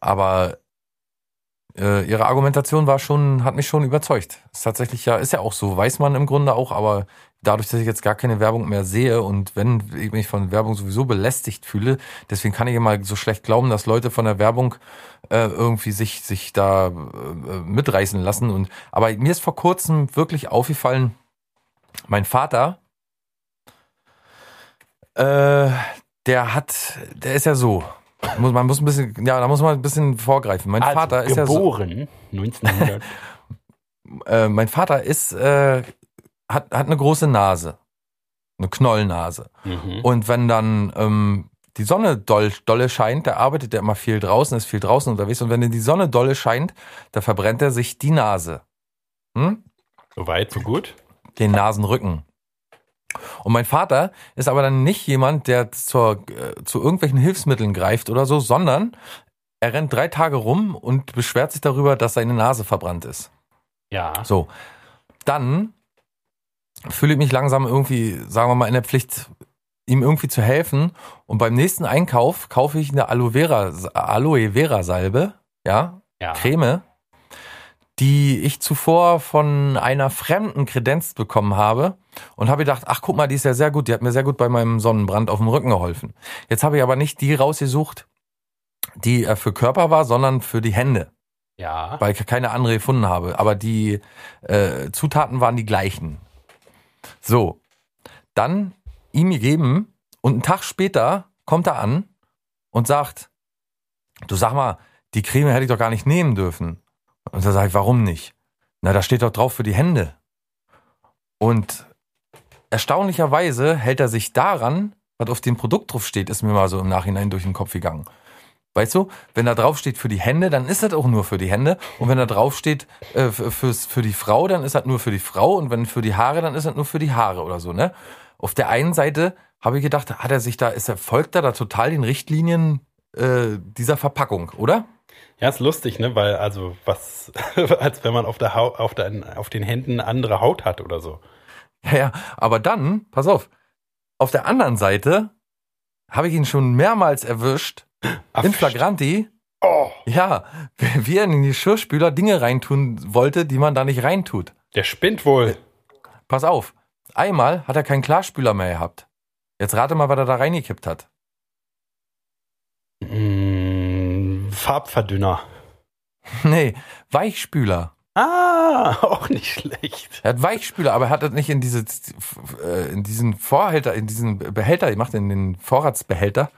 Aber äh, ihre Argumentation war schon, hat mich schon überzeugt. Ist tatsächlich ja, ist ja auch so, weiß man im Grunde auch, aber dadurch, dass ich jetzt gar keine Werbung mehr sehe und wenn ich mich von Werbung sowieso belästigt fühle, deswegen kann ich immer so schlecht glauben, dass Leute von der Werbung äh, irgendwie sich, sich da äh, mitreißen lassen. Und aber mir ist vor kurzem wirklich aufgefallen, mein Vater, äh, der hat, der ist ja so, muss, man muss ein bisschen, ja, da muss man ein bisschen vorgreifen. Mein also Vater ist geboren, ja so, 1900. äh, mein Vater ist, äh, hat, hat eine große Nase. Eine Knollnase. Mhm. Und wenn dann ähm, die Sonne doll, dolle scheint, da arbeitet er immer viel draußen, ist viel draußen unterwegs. Und wenn die Sonne dolle scheint, da verbrennt er sich die Nase. Hm? So weit, so gut. Den Nasenrücken. Und mein Vater ist aber dann nicht jemand, der zur, äh, zu irgendwelchen Hilfsmitteln greift oder so, sondern er rennt drei Tage rum und beschwert sich darüber, dass seine Nase verbrannt ist. Ja. So. Dann fühle ich mich langsam irgendwie, sagen wir mal, in der Pflicht, ihm irgendwie zu helfen. Und beim nächsten Einkauf kaufe ich eine Aloe Vera, Aloe Vera Salbe, ja, ja. Creme, die ich zuvor von einer fremden Kredenz bekommen habe und habe gedacht, ach guck mal, die ist ja sehr gut, die hat mir sehr gut bei meinem Sonnenbrand auf dem Rücken geholfen. Jetzt habe ich aber nicht die rausgesucht, die äh, für Körper war, sondern für die Hände. Ja. Weil ich keine andere gefunden habe. Aber die äh, Zutaten waren die gleichen. So. Dann ihm gegeben und einen Tag später kommt er an und sagt, du sag mal, die Creme hätte ich doch gar nicht nehmen dürfen. Und da sage ich, warum nicht? Na, da steht doch drauf für die Hände. Und erstaunlicherweise hält er sich daran, was auf dem Produkt drauf steht, ist mir mal so im Nachhinein durch den Kopf gegangen. Weißt du, wenn da drauf steht für die Hände, dann ist das auch nur für die Hände. Und wenn da drauf steht äh, fürs, für die Frau, dann ist das nur für die Frau. Und wenn für die Haare, dann ist das nur für die Haare oder so, ne? Auf der einen Seite habe ich gedacht, hat er sich da, ist er, folgt er da total den Richtlinien äh, dieser Verpackung, oder? Ja, ist lustig, ne? Weil, also, was, als wenn man auf der Haut, auf, der, auf den Händen andere Haut hat oder so. Ja, ja, aber dann, pass auf, auf der anderen Seite habe ich ihn schon mehrmals erwischt, in Flagranti. Oh. Ja, wie er in die Geschirrspüler Dinge reintun wollte, die man da nicht reintut. Der spinnt wohl. Pass auf, einmal hat er keinen Klarspüler mehr gehabt. Jetzt rate mal, was er da reingekippt hat. Mm Farbverdünner. Nee, Weichspüler. Ah, auch nicht schlecht. Er hat Weichspüler, aber er hat das nicht in diese, äh, in diesen Vorhalter, in diesen Behälter gemacht, in den Vorratsbehälter,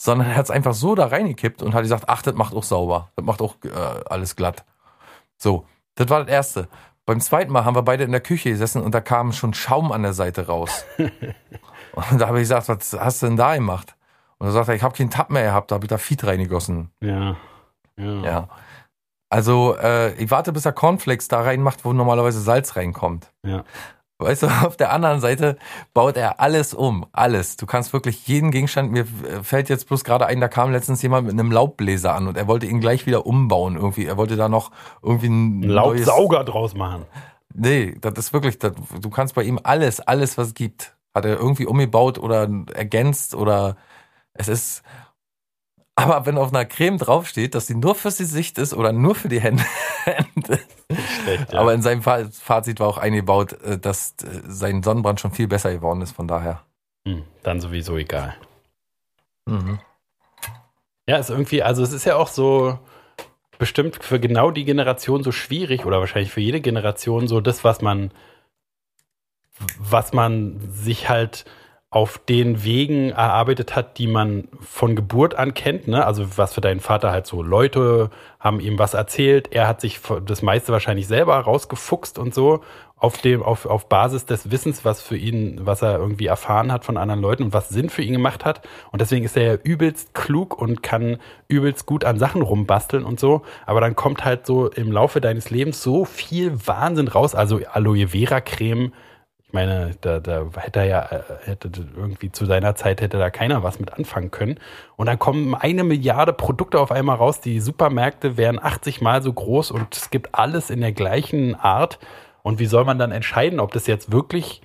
sondern er hat es einfach so da reingekippt und hat gesagt, ach, das macht auch sauber. Das macht auch äh, alles glatt. So, das war das Erste. Beim zweiten Mal haben wir beide in der Küche gesessen und da kam schon Schaum an der Seite raus. und da habe ich gesagt, was hast du denn da gemacht? Und er sagt er, ich habe keinen Tab mehr gehabt, da habe ich da Feed reingegossen. Ja. Ja. ja. Also, äh, ich warte, bis er Cornflakes da reinmacht, wo normalerweise Salz reinkommt. Ja. Weißt du, auf der anderen Seite baut er alles um. Alles. Du kannst wirklich jeden Gegenstand, mir fällt jetzt bloß gerade ein, da kam letztens jemand mit einem Laubbläser an und er wollte ihn gleich wieder umbauen irgendwie. Er wollte da noch irgendwie ein Laubsauger draus machen. Nee, das ist wirklich, das, du kannst bei ihm alles, alles, was es gibt, hat er irgendwie umgebaut oder ergänzt oder es ist, aber wenn auf einer Creme draufsteht, dass sie nur fürs Gesicht ist oder nur für die Hände. Schlecht, ja. Aber in seinem Fazit war auch eingebaut, äh, dass äh, sein Sonnenbrand schon viel besser geworden ist, von daher. Hm, dann sowieso egal. Mhm. Ja, ist irgendwie, also es ist ja auch so bestimmt für genau die Generation so schwierig oder wahrscheinlich für jede Generation so das, was man, was man sich halt auf den Wegen erarbeitet hat, die man von Geburt an kennt. Ne? Also was für deinen Vater halt so Leute haben ihm was erzählt. Er hat sich das meiste wahrscheinlich selber rausgefuchst und so auf dem auf, auf Basis des Wissens, was für ihn, was er irgendwie erfahren hat von anderen Leuten und was Sinn für ihn gemacht hat. Und deswegen ist er ja übelst klug und kann übelst gut an Sachen rumbasteln und so. Aber dann kommt halt so im Laufe deines Lebens so viel Wahnsinn raus. Also Aloe Vera Creme ich meine, da, da hätte er ja, äh, hätte irgendwie zu seiner Zeit hätte da keiner was mit anfangen können. Und dann kommen eine Milliarde Produkte auf einmal raus. Die Supermärkte wären 80 mal so groß und es gibt alles in der gleichen Art. Und wie soll man dann entscheiden, ob das jetzt wirklich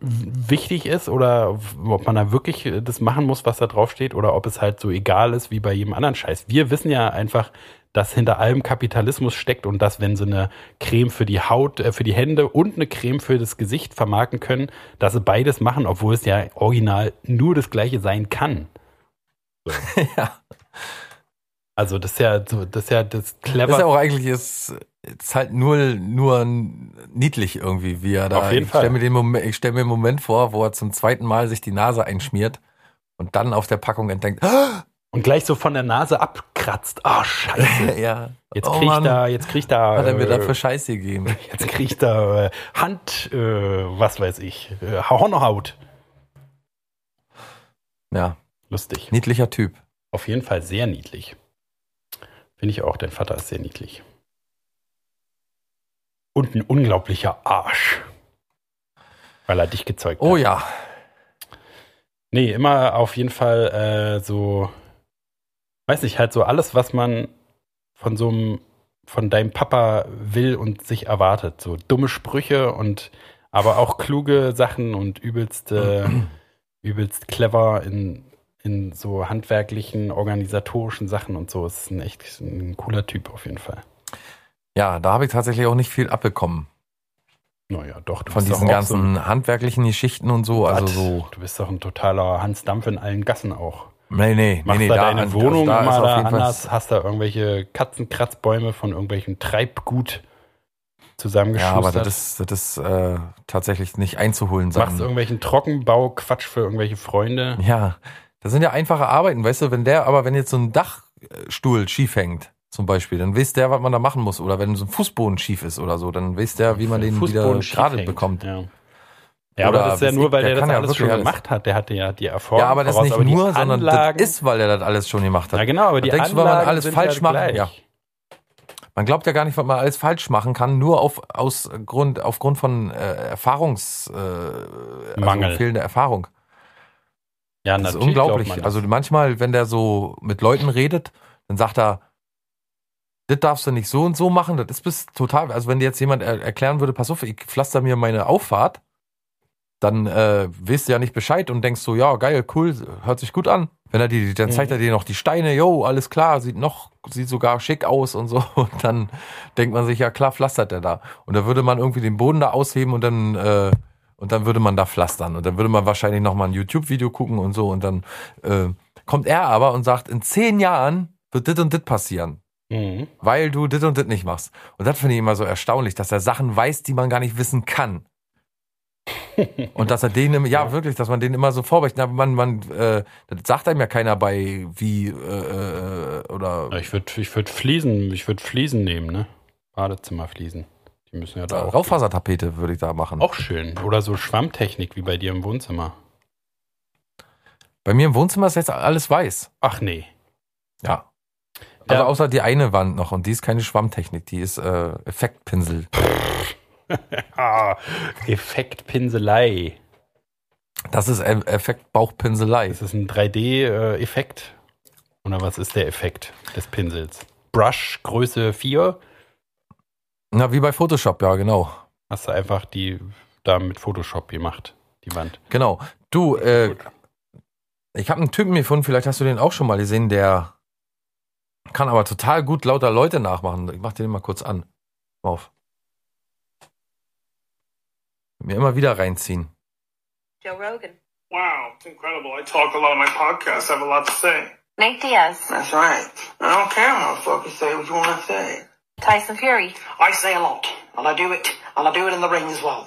wichtig ist oder ob man da wirklich das machen muss, was da drauf steht, oder ob es halt so egal ist wie bei jedem anderen Scheiß. Wir wissen ja einfach, dass hinter allem Kapitalismus steckt und dass, wenn sie eine Creme für die Haut, äh, für die Hände und eine Creme für das Gesicht vermarkten können, dass sie beides machen, obwohl es ja original nur das gleiche sein kann. So. ja. Also das ist ja so, das ist ja das clever. Das ist ja auch eigentlich ist, ist halt nur nur niedlich irgendwie, wie er da. Auf jeden ich Fall. Stell mir den Moment, ich stelle mir einen Moment vor, wo er zum zweiten Mal sich die Nase einschmiert und dann auf der Packung entdeckt, und gleich so von der Nase abkratzt. Oh, scheiße. ja. Jetzt krieg oh, ich da, jetzt krieg ich da. Hat er mir äh, da für Scheiße gegeben. Jetzt krieg ich da äh, Hand, äh, was weiß ich, äh, Hornhaut. Ja. Lustig. Niedlicher Typ. Auf jeden Fall sehr niedlich. Finde ich auch, dein Vater ist sehr niedlich. Und ein unglaublicher Arsch. Weil er dich gezeugt oh, hat. Oh ja. Nee, immer auf jeden Fall äh, so weiß nicht, halt so alles, was man von so einem, von deinem Papa will und sich erwartet. So dumme Sprüche und aber auch kluge Sachen und übelst, äh, übelst clever in, in so handwerklichen, organisatorischen Sachen und so. Es ist ein echt ein cooler Typ auf jeden Fall. Ja, da habe ich tatsächlich auch nicht viel abbekommen. Naja, doch. Von diesen ganzen so handwerklichen Geschichten und so. Also so. Du bist doch ein totaler Hans Dampf in allen Gassen auch. Nee, nee, Machst nee, da nee, deine da, Wohnung also da mal da anders? Hast da irgendwelche Katzenkratzbäume von irgendwelchem Treibgut zusammengeschustert? Ja, aber das ist, das ist äh, tatsächlich nicht einzuholen. Sein. Machst du irgendwelchen Trockenbau-Quatsch für irgendwelche Freunde? Ja, das sind ja einfache Arbeiten, weißt du, wenn der, aber wenn jetzt so ein Dachstuhl schief hängt, zum Beispiel, dann weiß der, was man da machen muss. Oder wenn so ein Fußboden schief ist oder so, dann weiß der, wie man den wieder gerade bekommt. Ja. Ja, aber das ist ja nur, weil der, der das alles ja schon alles. gemacht hat. Der hatte ja die Erfahrung. Ja, aber das voraus, nicht nur, sondern das ist, weil der das alles schon gemacht hat. Ja, genau, aber da die denkst Anlagen du, weil man alles falsch ja macht. Ja. Man glaubt ja gar nicht, was man alles falsch machen kann, nur auf, aus Grund, aufgrund von äh, Erfahrungs, äh, also Mangel. fehlender Erfahrung. Ja, das ist unglaublich. Also manchmal, wenn der so mit Leuten redet, dann sagt er, das darfst du nicht so und so machen, das ist bis total, also wenn dir jetzt jemand erklären würde, pass auf, ich pflaster mir meine Auffahrt, dann äh, weißt du ja nicht Bescheid und denkst so, ja, geil, cool, hört sich gut an. Wenn er die, dann zeigt er dir noch die Steine, yo, alles klar, sieht noch, sieht sogar schick aus und so. Und dann denkt man sich, ja klar, pflastert er da. Und da würde man irgendwie den Boden da ausheben und dann, äh, und dann würde man da pflastern. Und dann würde man wahrscheinlich nochmal ein YouTube-Video gucken und so. Und dann äh, kommt er aber und sagt, in zehn Jahren wird dit und dit passieren. Mhm. Weil du dit und dit nicht machst. Und das finde ich immer so erstaunlich, dass er Sachen weiß, die man gar nicht wissen kann. Und dass er den, ja, ja, wirklich, dass man den immer so vorbeugt. Man, man, äh, das sagt einem ja keiner bei, wie, äh, äh oder. Ich würde ich würd Fliesen, ich würde Fliesen nehmen, ne? Badezimmerfliesen. Die müssen ja da auch. Raufasertapete würde ich da machen. Auch schön. Oder so Schwammtechnik wie bei dir im Wohnzimmer. Bei mir im Wohnzimmer ist jetzt alles weiß. Ach nee. Ja. Also ja. außer die eine Wand noch und die ist keine Schwammtechnik, die ist äh, Effektpinsel. ah, Effektpinselei. Das ist Effekt Bauchpinselei. Das ist ein 3D-Effekt. Oder was ist der Effekt des Pinsels? Brush Größe 4? Na, wie bei Photoshop, ja, genau. Hast du einfach die da mit Photoshop gemacht, die Wand. Genau. Du, äh, ich habe einen Typen gefunden, vielleicht hast du den auch schon mal gesehen, der kann aber total gut lauter Leute nachmachen. Ich mach den mal kurz an. Auf. Mir immer wieder reinziehen. Joe Rogan. Wow, it's incredible. I talk a lot on my podcast. I have a lot to say. Nate Diaz. That's right. I don't care how fucking say what you want to say. Tyson Fury. I say a lot, and I do it, and I do it in the ring as well.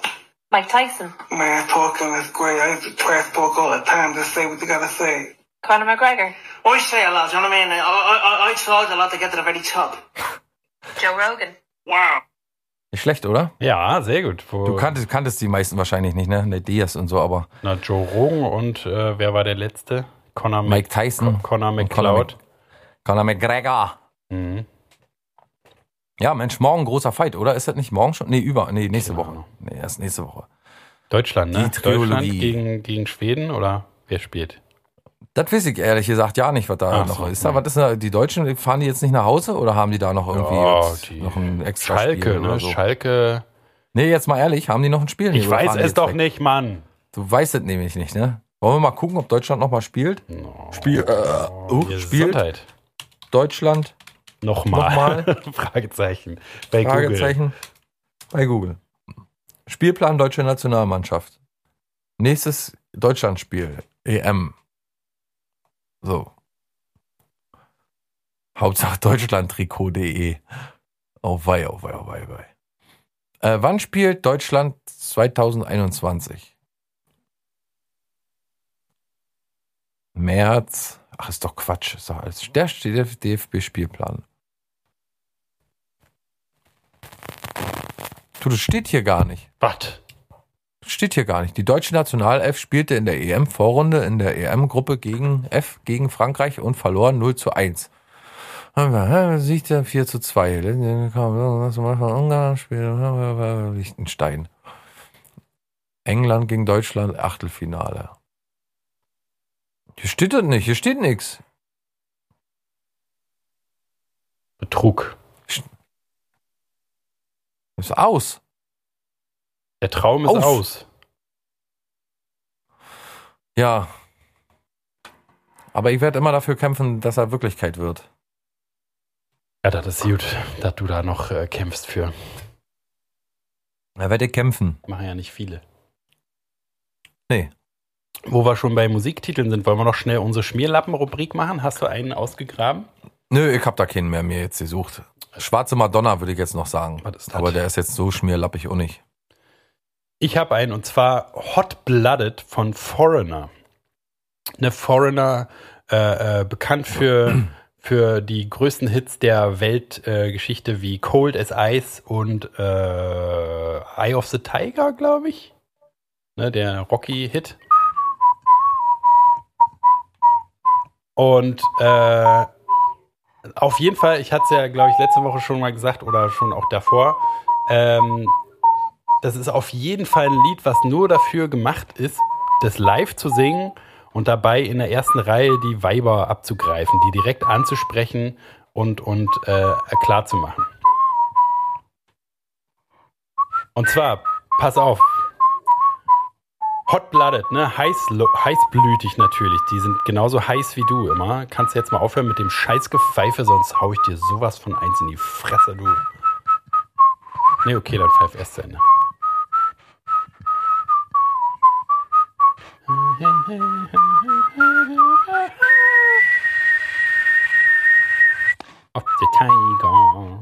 Mike Tyson. Man, talking is great. I used to trash talk all the time. Just say what you gotta say. Conor McGregor. Oh, I say a lot, you know what I mean? I, I, I, I tried a lot to get to the very top. Joe Rogan. Wow. Nicht schlecht, oder? Ja, sehr gut. Wo, Du kanntest, kanntest die meisten wahrscheinlich nicht, ne? Ne, Diaz und so, aber na, Joe Rogan und äh, wer war der letzte? Conor Mike Tyson. Conor und Conor McGregor. Mhm. Ja, Mensch, morgen großer Fight, oder? Ist das nicht morgen schon? Nee, über, nee, nächste Keine Woche. Nee, erst nächste Woche. Deutschland, ne? Die Trilogie. Deutschland gegen, gegen Schweden oder wer spielt? Das weiß ich ehrlich gesagt ja nicht, was da Ach noch so, ist. Da, was ist da, die Deutschen, fahren die jetzt nicht nach Hause oder haben die da noch irgendwie jetzt die noch ein extra Schalke, Spiel ne? so? Schalke. Nee, jetzt mal ehrlich, haben die noch ein Spiel? Ich weiß es doch weg? nicht, Mann. Du weißt es nämlich nicht, ne? Wollen wir mal gucken, ob Deutschland noch mal spielt? No. Spiel, äh, uh, Hier, spielt Gesundheit. Deutschland? Nochmal. Fragezeichen. Bei Google. Fragezeichen. Bei Google. Spielplan deutsche Nationalmannschaft. Nächstes Deutschlandspiel. EM. So. Hauptsache Deutschlandtrikot.de. Oh wei, oh wei, oh wei, oh wei. Äh, wann spielt Deutschland 2021? März. Ach, ist doch Quatsch. Ist doch. Der steht DFB-Spielplan. Du, das steht hier gar nicht. Was? Steht hier gar nicht. Die deutsche Nationalelf spielte in der EM-Vorrunde in der EM-Gruppe gegen F gegen Frankreich und verlor 0 zu 1. Siegte 4 zu 2. Ungarn spielt Liechtenstein. England gegen Deutschland, Achtelfinale. Hier steht das nicht, hier steht nichts. Betrug. Ist aus. Der Traum ist Aus. aus. Ja. Aber ich werde immer dafür kämpfen, dass er Wirklichkeit wird. Ja, das ist gut, dass du da noch äh, kämpfst für. Er werde kämpfen. Machen ja nicht viele. Nee. Wo wir schon bei Musiktiteln sind, wollen wir noch schnell unsere Schmierlappen-Rubrik machen? Hast du einen ausgegraben? Nö, ich hab da keinen mehr mir jetzt gesucht. Schwarze Madonna würde ich jetzt noch sagen. Aber der ist jetzt so schmierlappig auch nicht. Ich habe einen und zwar Hot Blooded von Foreigner. Eine Foreigner, äh, äh, bekannt für, für die größten Hits der Weltgeschichte äh, wie Cold as Ice und äh, Eye of the Tiger, glaube ich. Ne, der Rocky-Hit. Und äh, auf jeden Fall, ich hatte es ja, glaube ich, letzte Woche schon mal gesagt oder schon auch davor. Ähm, das ist auf jeden Fall ein Lied, was nur dafür gemacht ist, das live zu singen und dabei in der ersten Reihe die Weiber abzugreifen, die direkt anzusprechen und, und äh, klar zu machen. Und zwar, pass auf, Hot-blooded, ne? Heiß, heißblütig natürlich. Die sind genauso heiß wie du immer. Kannst du jetzt mal aufhören mit dem Scheißgepfeife, sonst hau ich dir sowas von eins in die Fresse, du. Nee, okay, dann pfeif erst zu Ende. Of the tiger.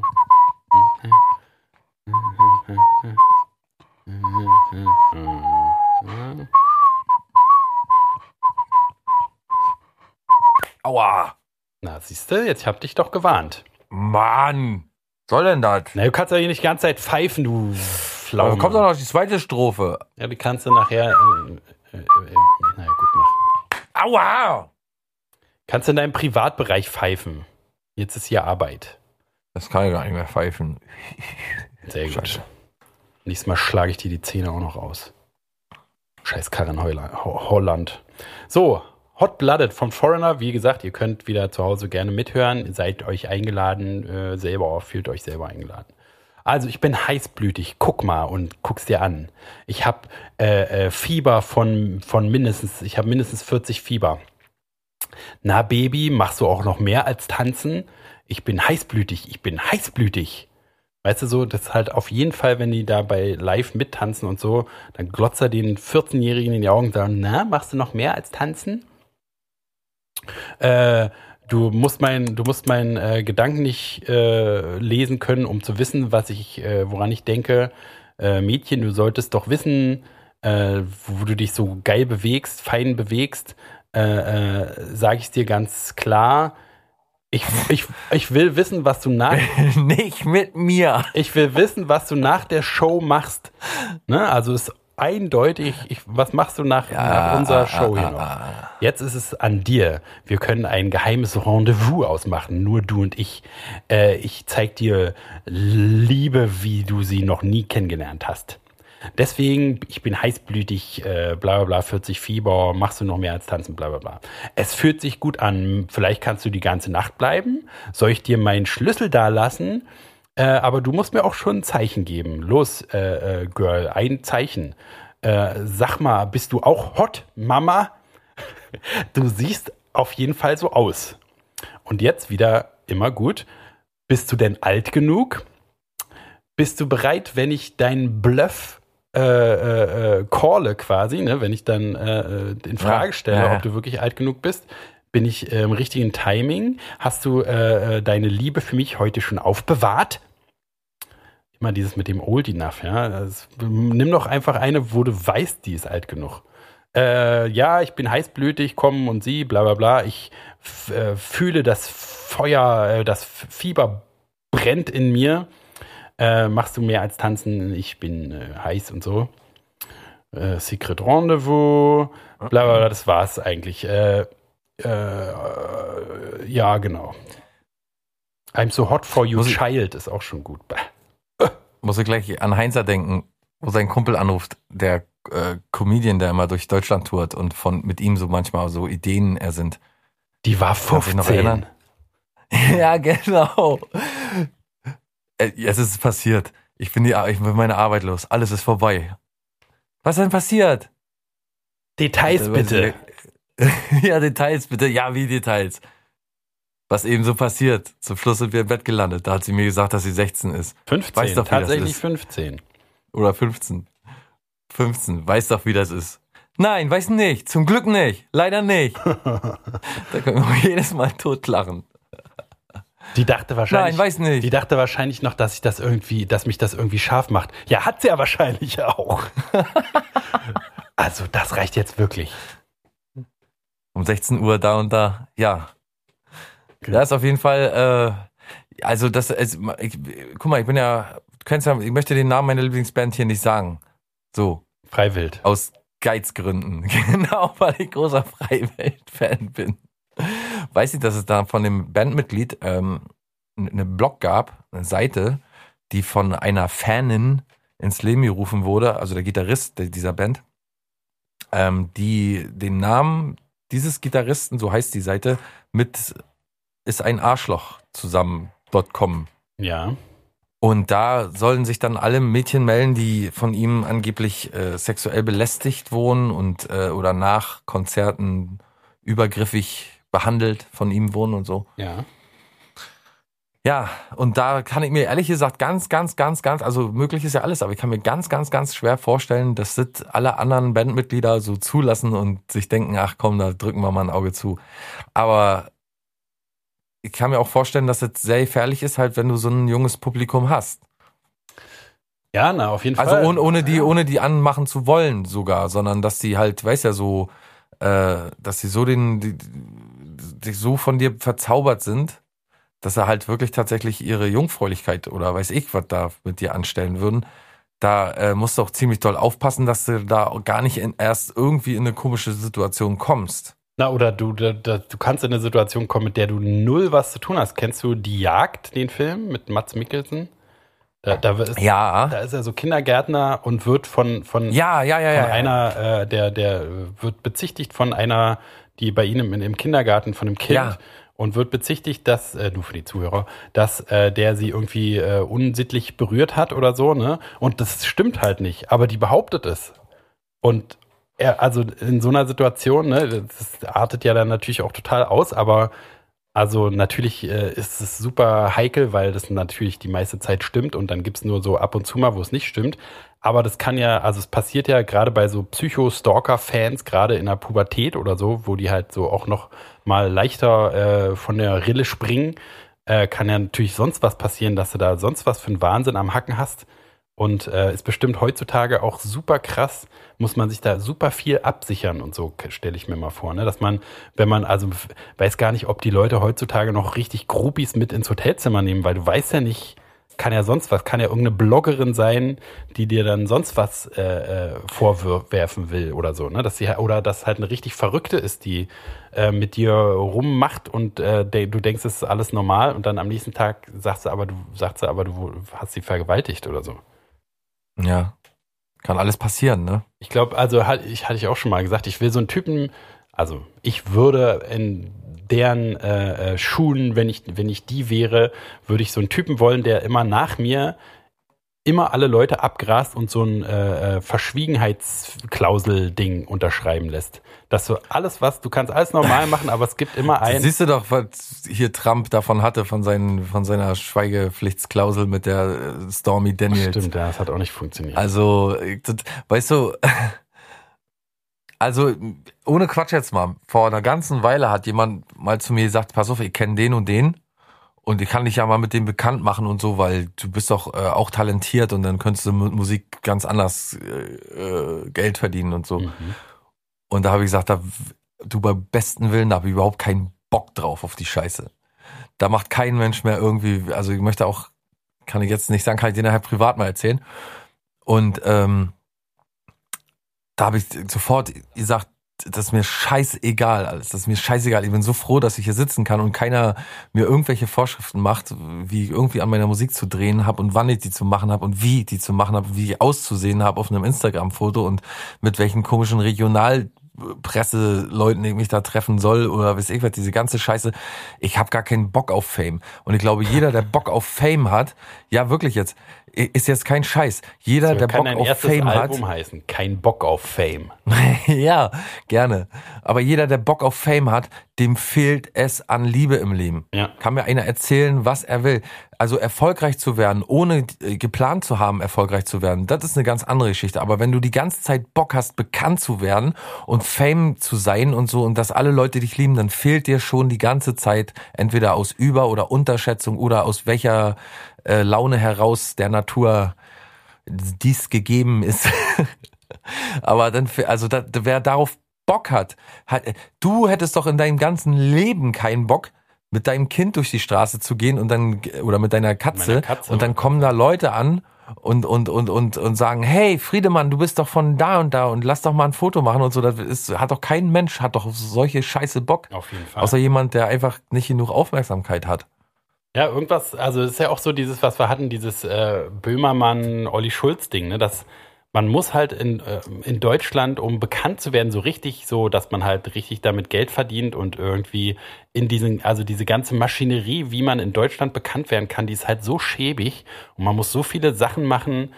Aua! Na, siehst du, jetzt hab dich doch gewarnt. Mann! Soll denn das? Na, du kannst doch hier nicht die ganze Zeit pfeifen, du Aber Pflaume. kommt doch noch die zweite Strophe. Ja, die kannst du nachher. Äh, äh, äh, naja, gut, mach. Aua! Kannst du in deinem Privatbereich pfeifen. Jetzt ist hier Arbeit. Das kann ich gar nicht mehr pfeifen. Sehr gut. Scheiße. Nächstes Mal schlage ich dir die Zähne auch noch aus. Scheiß Ho- Holland. So, Hot Blooded vom Foreigner. Wie gesagt, ihr könnt wieder zu Hause gerne mithören. Seid euch eingeladen, äh, selber, fühlt euch selber eingeladen. Also ich bin heißblütig. Guck mal und guck's dir an. Ich habe äh, äh, Fieber von, von mindestens, ich habe mindestens 40 Fieber. Na Baby, machst du auch noch mehr als tanzen? Ich bin heißblütig, ich bin heißblütig. Weißt du so, das ist halt auf jeden Fall, wenn die da bei live mittanzen und so, dann glotzt er den 14-Jährigen in die Augen und sagt, na, machst du noch mehr als tanzen? Äh, du musst meinen, du musst meinen äh, Gedanken nicht äh, lesen können, um zu wissen, was ich, äh, woran ich denke. äh, Mädchen, du solltest doch wissen, äh, wo du dich so geil bewegst, fein bewegst, äh, sage ich dir ganz klar. Ich, ich, ich will wissen, was du nach, Nicht mit mir. ich will wissen, was du nach der Show machst. Ne? Also ist eindeutig, ich, was machst du nach, nach unserer Show hier noch? Jetzt ist es an dir. Wir können ein geheimes Rendezvous ausmachen, nur du und ich. Äh, ich zeig dir Liebe, wie du sie noch nie kennengelernt hast. Deswegen, ich bin heißblütig, äh, bla bla bla, 40 Fieber, machst du noch mehr als tanzen, bla bla bla. Es fühlt sich gut an. Vielleicht kannst du die ganze Nacht bleiben. Soll ich dir meinen Schlüssel da lassen? Äh, aber du musst mir auch schon ein Zeichen geben. Los, äh, äh, Girl, ein Zeichen. Äh, sag mal, bist du auch hot, Mama? Du siehst auf jeden Fall so aus. Und jetzt wieder immer gut. Bist du denn alt genug? Bist du bereit, wenn ich deinen Bluff äh, äh, äh, calle quasi, ne? wenn ich dann äh, in Frage stelle, ja, ja. ob du wirklich alt genug bist? Bin ich äh, im richtigen Timing? Hast du deine Liebe für mich heute schon aufbewahrt? Immer dieses mit dem Old Enough, ja. Das, nimm doch einfach eine, wo du weißt, die ist alt genug. Äh, ja, ich bin heißblütig, komm und sie, bla bla bla. Ich äh, fühle das Feuer, äh, das Fieber brennt in mir. Äh, machst du mehr als tanzen? Ich bin heiß und so. Secret Rendezvous, bla bla bla, das war's eigentlich. Ja, genau. I'm so hot for you, child ist auch schon gut. Muss ich gleich an Heinzer denken, wo sein Kumpel anruft, der äh, Comedian, der immer durch Deutschland tourt und von mit ihm so manchmal so Ideen er sind. Die war Kannst du dich 15. noch erinnern? ja, genau. Äh, Es ist passiert. Ich bin, die, ich bin meine Arbeit los. Alles ist vorbei. Was denn passiert? Details bitte. ja, Details bitte. Ja, wie Details? Was eben so passiert. Zum Schluss sind wir im Bett gelandet. Da hat sie mir gesagt, dass sie 16 ist. 15, Weiß doch, wie das tatsächlich ist. 15. Oder 15. 15. Weiß doch, wie das ist. Nein, weiß nicht. Zum Glück nicht. Leider nicht. da können wir jedes Mal totlachen. Die dachte wahrscheinlich. Nein, weiß nicht. Die dachte wahrscheinlich noch, dass ich das irgendwie, dass mich das irgendwie scharf macht. Ja, hat sie ja wahrscheinlich auch. also, das reicht jetzt wirklich. Um 16 Uhr da und da. Ja. Da ist auf jeden Fall, äh, also das, es, ich, guck mal, ich bin ja, du kennst ja, ich möchte den Namen meiner Lieblingsband hier nicht sagen. So, Freiwild. aus Geizgründen. genau, weil ich großer Freiwelt-Fan bin. Weiß ich, dass es da von dem Bandmitglied ähm, eine Blog gab, eine Seite, die von einer Fanin ins Leben gerufen wurde, also der Gitarrist dieser Band, ähm, die den Namen dieses Gitarristen, so heißt die Seite, mit ist ein Arschloch zusammen.com Ja. und da sollen sich dann alle Mädchen melden, die von ihm angeblich äh, sexuell belästigt wurden und äh, oder nach Konzerten übergriffig behandelt von ihm wurden und so. Ja. Ja, und da kann ich mir ehrlich gesagt ganz, ganz, ganz, ganz, also möglich ist ja alles, aber ich kann mir ganz, ganz, ganz schwer vorstellen, dass das alle anderen Bandmitglieder so zulassen und sich denken, ach komm, da drücken wir mal ein Auge zu. Aber ich kann mir auch vorstellen, dass es sehr gefährlich ist, halt, wenn du so ein junges Publikum hast. Ja, na, auf jeden Also Fall. ohne, ohne die, ohne die anmachen zu wollen sogar, sondern dass die halt, weiß ja so, äh, dass sie so den, die, die so von dir verzaubert sind, dass sie halt wirklich tatsächlich ihre Jungfräulichkeit oder weiß ich, was da mit dir anstellen würden. Da äh, musst du auch ziemlich doll aufpassen, dass du da gar nicht in, erst irgendwie in eine komische Situation kommst. Na, oder du, da, du kannst in eine Situation kommen, mit der du null was zu tun hast. Kennst du Die Jagd, den Film mit Mats Mikkelsen? Da, da, ist, Ja. da ist er so Kindergärtner und wird von, von, Ja, ja, ja, ja. von einer, äh, der, der wird bezichtigt von einer, die bei ihm im, im Kindergarten von einem Kind Ja. und wird bezichtigt, dass, äh, nur für die Zuhörer, dass äh, der sie irgendwie äh, unsittlich berührt hat oder so, ne? Und das stimmt halt nicht, aber die behauptet es. Und er, also in so einer Situation, ne, das artet ja dann natürlich auch total aus, aber also natürlich äh, ist es super heikel, weil das natürlich die meiste Zeit stimmt und dann gibt's nur so ab und zu mal, wo es nicht stimmt. Aber das kann ja, also es passiert ja gerade bei so Psycho-Stalker-Fans, gerade in der Pubertät oder so, wo die halt so auch noch mal leichter äh, von der Rille springen, äh, kann ja natürlich sonst was passieren, dass du da sonst was für einen Wahnsinn am Hacken hast. Und äh, ist bestimmt heutzutage auch super krass, muss man sich da super viel absichern und so, stelle ich mir mal vor. Ne? Dass man, wenn man, also weiß gar nicht, ob die Leute heutzutage noch richtig Groupies mit ins Hotelzimmer nehmen, weil du weißt ja nicht, kann ja sonst was, kann ja irgendeine Bloggerin sein, die dir dann sonst was äh, äh, vorwerfen will oder so, ne? Dass sie oder dass halt eine richtig Verrückte ist, die äh, mit dir rummacht und äh, de, du denkst, es ist alles normal und dann am nächsten Tag sagst du aber, du sagst du aber, du hast sie vergewaltigt oder so. Ja. Kann alles passieren, ne? Ich glaube, also ich hatte ich auch schon mal gesagt, ich will so einen Typen, also ich würde in deren äh, äh, Schulen, wenn ich, wenn ich die wäre, würde ich so einen Typen wollen, der immer nach mir immer alle Leute abgrast und so ein äh, äh Verschwiegenheitsklausel-Ding unterschreiben lässt. Dass du alles, was, du kannst alles normal machen, aber es gibt immer einen. Siehst du doch, was hier Trump davon hatte, von, seinen, von seiner Schweigepflichtsklausel mit der äh, Stormy Daniels. Stimmt, ja, das hat auch nicht funktioniert. Also, das, weißt du, also ohne Quatsch jetzt mal, vor einer ganzen Weile hat jemand mal zu mir gesagt, pass auf, ich kenne den und den und ich kann dich ja mal mit dem bekannt machen und so, weil du bist doch äh, auch talentiert und dann könntest du mit Musik ganz anders äh, äh, Geld verdienen und so. Mhm. Und da habe ich gesagt, da, du bei besten Willen, da habe ich überhaupt keinen Bock drauf auf die Scheiße. Da macht kein Mensch mehr irgendwie, also ich möchte auch, kann ich jetzt nicht sagen, kann ich dir nachher privat mal erzählen. Und ähm, da habe ich sofort gesagt, das ist mir scheißegal alles. Das ist mir scheißegal. Ich bin so froh, dass ich hier sitzen kann und keiner mir irgendwelche Vorschriften macht, wie ich irgendwie an meiner Musik zu drehen habe und wann ich die zu machen habe und wie ich die zu machen habe, wie ich auszusehen habe auf einem Instagram-Foto und mit welchen komischen Regionalpresseleuten ich mich da treffen soll oder weiß ich was, diese ganze Scheiße. Ich habe gar keinen Bock auf Fame. Und ich glaube, jeder, der Bock auf Fame hat, ja wirklich jetzt, ist jetzt kein Scheiß. Jeder, so, der Bock auf Fame Album hat. heißen. Kein Bock auf Fame. ja, gerne. Aber jeder, der Bock auf Fame hat, dem fehlt es an Liebe im Leben. Ja. Kann mir einer erzählen, was er will. Also erfolgreich zu werden, ohne äh, geplant zu haben, erfolgreich zu werden, das ist eine ganz andere Geschichte. Aber wenn du die ganze Zeit Bock hast, bekannt zu werden und Fame zu sein und so und dass alle Leute dich lieben, dann fehlt dir schon die ganze Zeit entweder aus Über- oder Unterschätzung oder aus welcher äh, Laune heraus der Natur dies gegeben ist. Aber dann, also da, wer darauf Bock hat, hat, du hättest doch in deinem ganzen Leben keinen Bock, mit deinem Kind durch die Straße zu gehen und dann oder mit deiner Katze, Katze und dann kommen da Leute an und und und und und sagen, hey Friedemann, du bist doch von da und da und lass doch mal ein Foto machen und so. Das ist, hat doch kein Mensch hat doch solche Scheiße Bock. Auf jeden Fall. Außer jemand, der einfach nicht genug Aufmerksamkeit hat. Ja, irgendwas, also es ist ja auch so dieses, was wir hatten, dieses äh, Böhmermann-Olli Schulz-Ding, ne? Dass man muss halt in, äh, in Deutschland, um bekannt zu werden, so richtig so, dass man halt richtig damit Geld verdient und irgendwie in diesen, also diese ganze Maschinerie, wie man in Deutschland bekannt werden kann, die ist halt so schäbig und man muss so viele Sachen machen,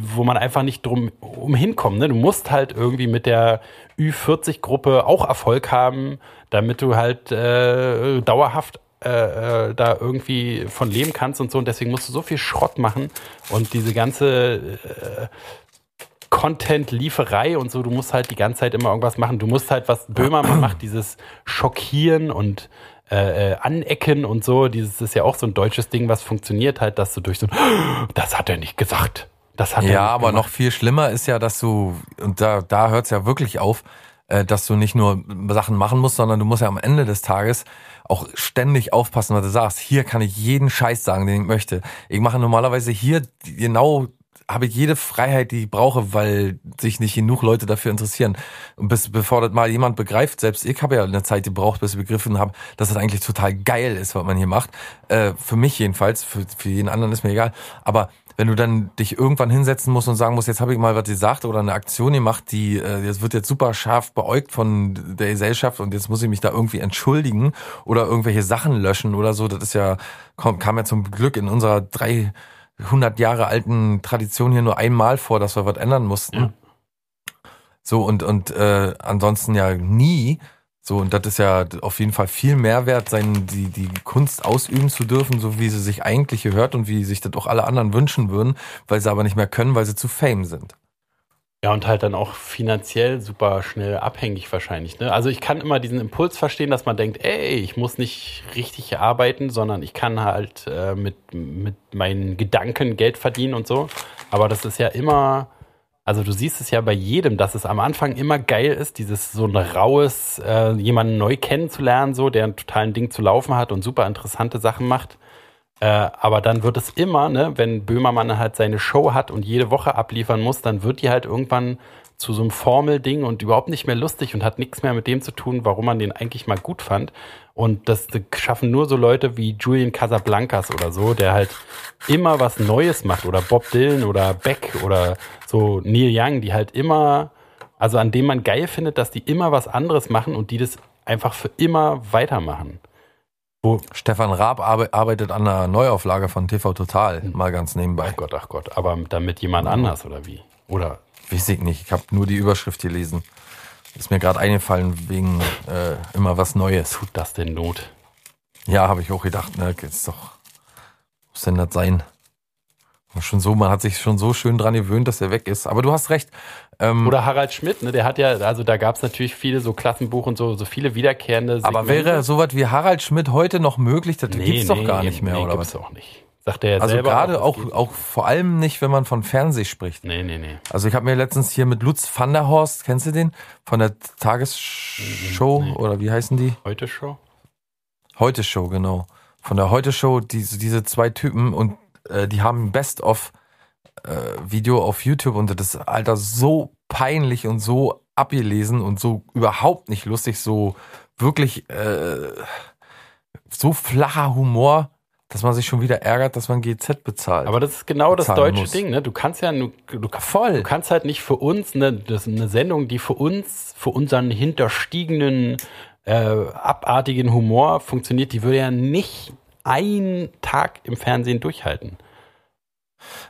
wo man einfach nicht drum umhinkommt. Ne? Du musst halt irgendwie mit der Ü40-Gruppe auch Erfolg haben, damit du halt äh, dauerhaft äh, äh, da irgendwie von leben kannst und so. Und deswegen musst du so viel Schrott machen und diese ganze äh, Content-Lieferei und so, du musst halt die ganze Zeit immer irgendwas machen. Du musst halt, was Böhmermann macht, dieses Schockieren und äh, äh, Anecken und so. Dieses ist ja auch so ein deutsches Ding, was funktioniert halt, dass du durch so ein, das hat er nicht gesagt. Das hat ja, er nicht aber gemacht. noch viel schlimmer ist ja, dass du, und da, da hört es ja wirklich auf, äh, dass du nicht nur Sachen machen musst, sondern du musst ja am Ende des Tages auch ständig aufpassen, was du sagst. Hier kann ich jeden Scheiß sagen, den ich möchte. Ich mache normalerweise hier genau habe ich jede Freiheit, die ich brauche, weil sich nicht genug Leute dafür interessieren. Und bis, bevor das mal jemand begreift, selbst ich habe ja eine Zeit gebraucht, bis ich begriffen habe, dass das eigentlich total geil ist, was man hier macht. Äh, für mich jedenfalls, für, für jeden anderen ist mir egal. Aber wenn du dann dich irgendwann hinsetzen musst und sagen musst, jetzt habe ich mal was gesagt oder eine Aktion gemacht, die äh, jetzt wird jetzt super scharf beäugt von der Gesellschaft und jetzt muss ich mich da irgendwie entschuldigen oder irgendwelche Sachen löschen oder so, das ist ja kam, kam ja zum Glück in unserer 300 Jahre alten Tradition hier nur einmal vor, dass wir was ändern mussten. Ja. So und und äh, ansonsten ja nie. So, und das ist ja auf jeden Fall viel Mehrwert, sein, die, die Kunst ausüben zu dürfen, so wie sie sich eigentlich gehört und wie sich das auch alle anderen wünschen würden, weil sie aber nicht mehr können, weil sie zu fame sind. Ja, und halt dann auch finanziell super schnell abhängig wahrscheinlich. Ne? Also ich kann immer diesen Impuls verstehen, dass man denkt, ey, ich muss nicht richtig arbeiten, sondern ich kann halt äh, mit, mit meinen Gedanken Geld verdienen und so. Aber das ist ja immer, also du siehst es ja bei jedem, dass es am Anfang immer geil ist, dieses so ein raues, äh, jemanden neu kennenzulernen, so, der einen totalen Ding zu laufen hat und super interessante Sachen macht. Äh, aber dann wird es immer, ne, wenn Böhmermann halt seine Show hat und jede Woche abliefern muss, dann wird die halt irgendwann zu so einem Formelding und überhaupt nicht mehr lustig und hat nichts mehr mit dem zu tun, warum man den eigentlich mal gut fand. Und das schaffen nur so Leute wie Julian Casablancas oder so, der halt immer was Neues macht oder Bob Dylan oder Beck oder so Neil Young, die halt immer, also an dem man geil findet, dass die immer was anderes machen und die das einfach für immer weitermachen. Wo, Stefan Raab arbe arbeitet an einer Neuauflage von TV Total, mal ganz nebenbei. ach Gott, ach Gott, aber dann mit jemand anders oder wie? Oder Weiß ich nicht, ich habe nur die Überschrift gelesen. Ist mir gerade eingefallen wegen äh, immer was Neues. tut das denn Not? Ja, habe ich auch gedacht, ne, ist doch, muss denn das sein? Schon so, man hat sich schon so schön dran gewöhnt, dass er weg ist. Aber du hast recht. Ähm, Oder Harald Schmidt, ne, der hat ja, also da gab es natürlich viele so Klassenbuch und so, so viele wiederkehrende aber wäre sowas wie Harald Schmidt heute noch möglich? Das gibt's doch gar nicht mehr, nee, oder gibt's was? auch nicht. Sagt er ja Also selber. gerade das auch, auch vor allem nicht, wenn man von Fernseh spricht. Nee, nee, nee. Also ich habe mir letztens hier mit Lutz van der Horst, kennst du den? Von der Tagesshow Nee. oder wie heißen die? Heute Show? Heute Show, genau. Von der Heute Show, diese, diese zwei Typen und äh, die haben ein Best-of äh, Video auf YouTube und das ist, Alter, so peinlich und so abgelesen und so überhaupt nicht lustig, so wirklich äh, so flacher Humor, dass man sich schon wieder ärgert, dass man GZ bezahlt. Aber das ist genau das deutsche muss. Ding, ne? Du kannst ja, du, du, Voll. du kannst halt nicht für uns, ne, das ist eine Sendung, die für uns, für unseren hinterstiegenen, äh, abartigen Humor funktioniert, die würde ja nicht einen Tag im Fernsehen durchhalten.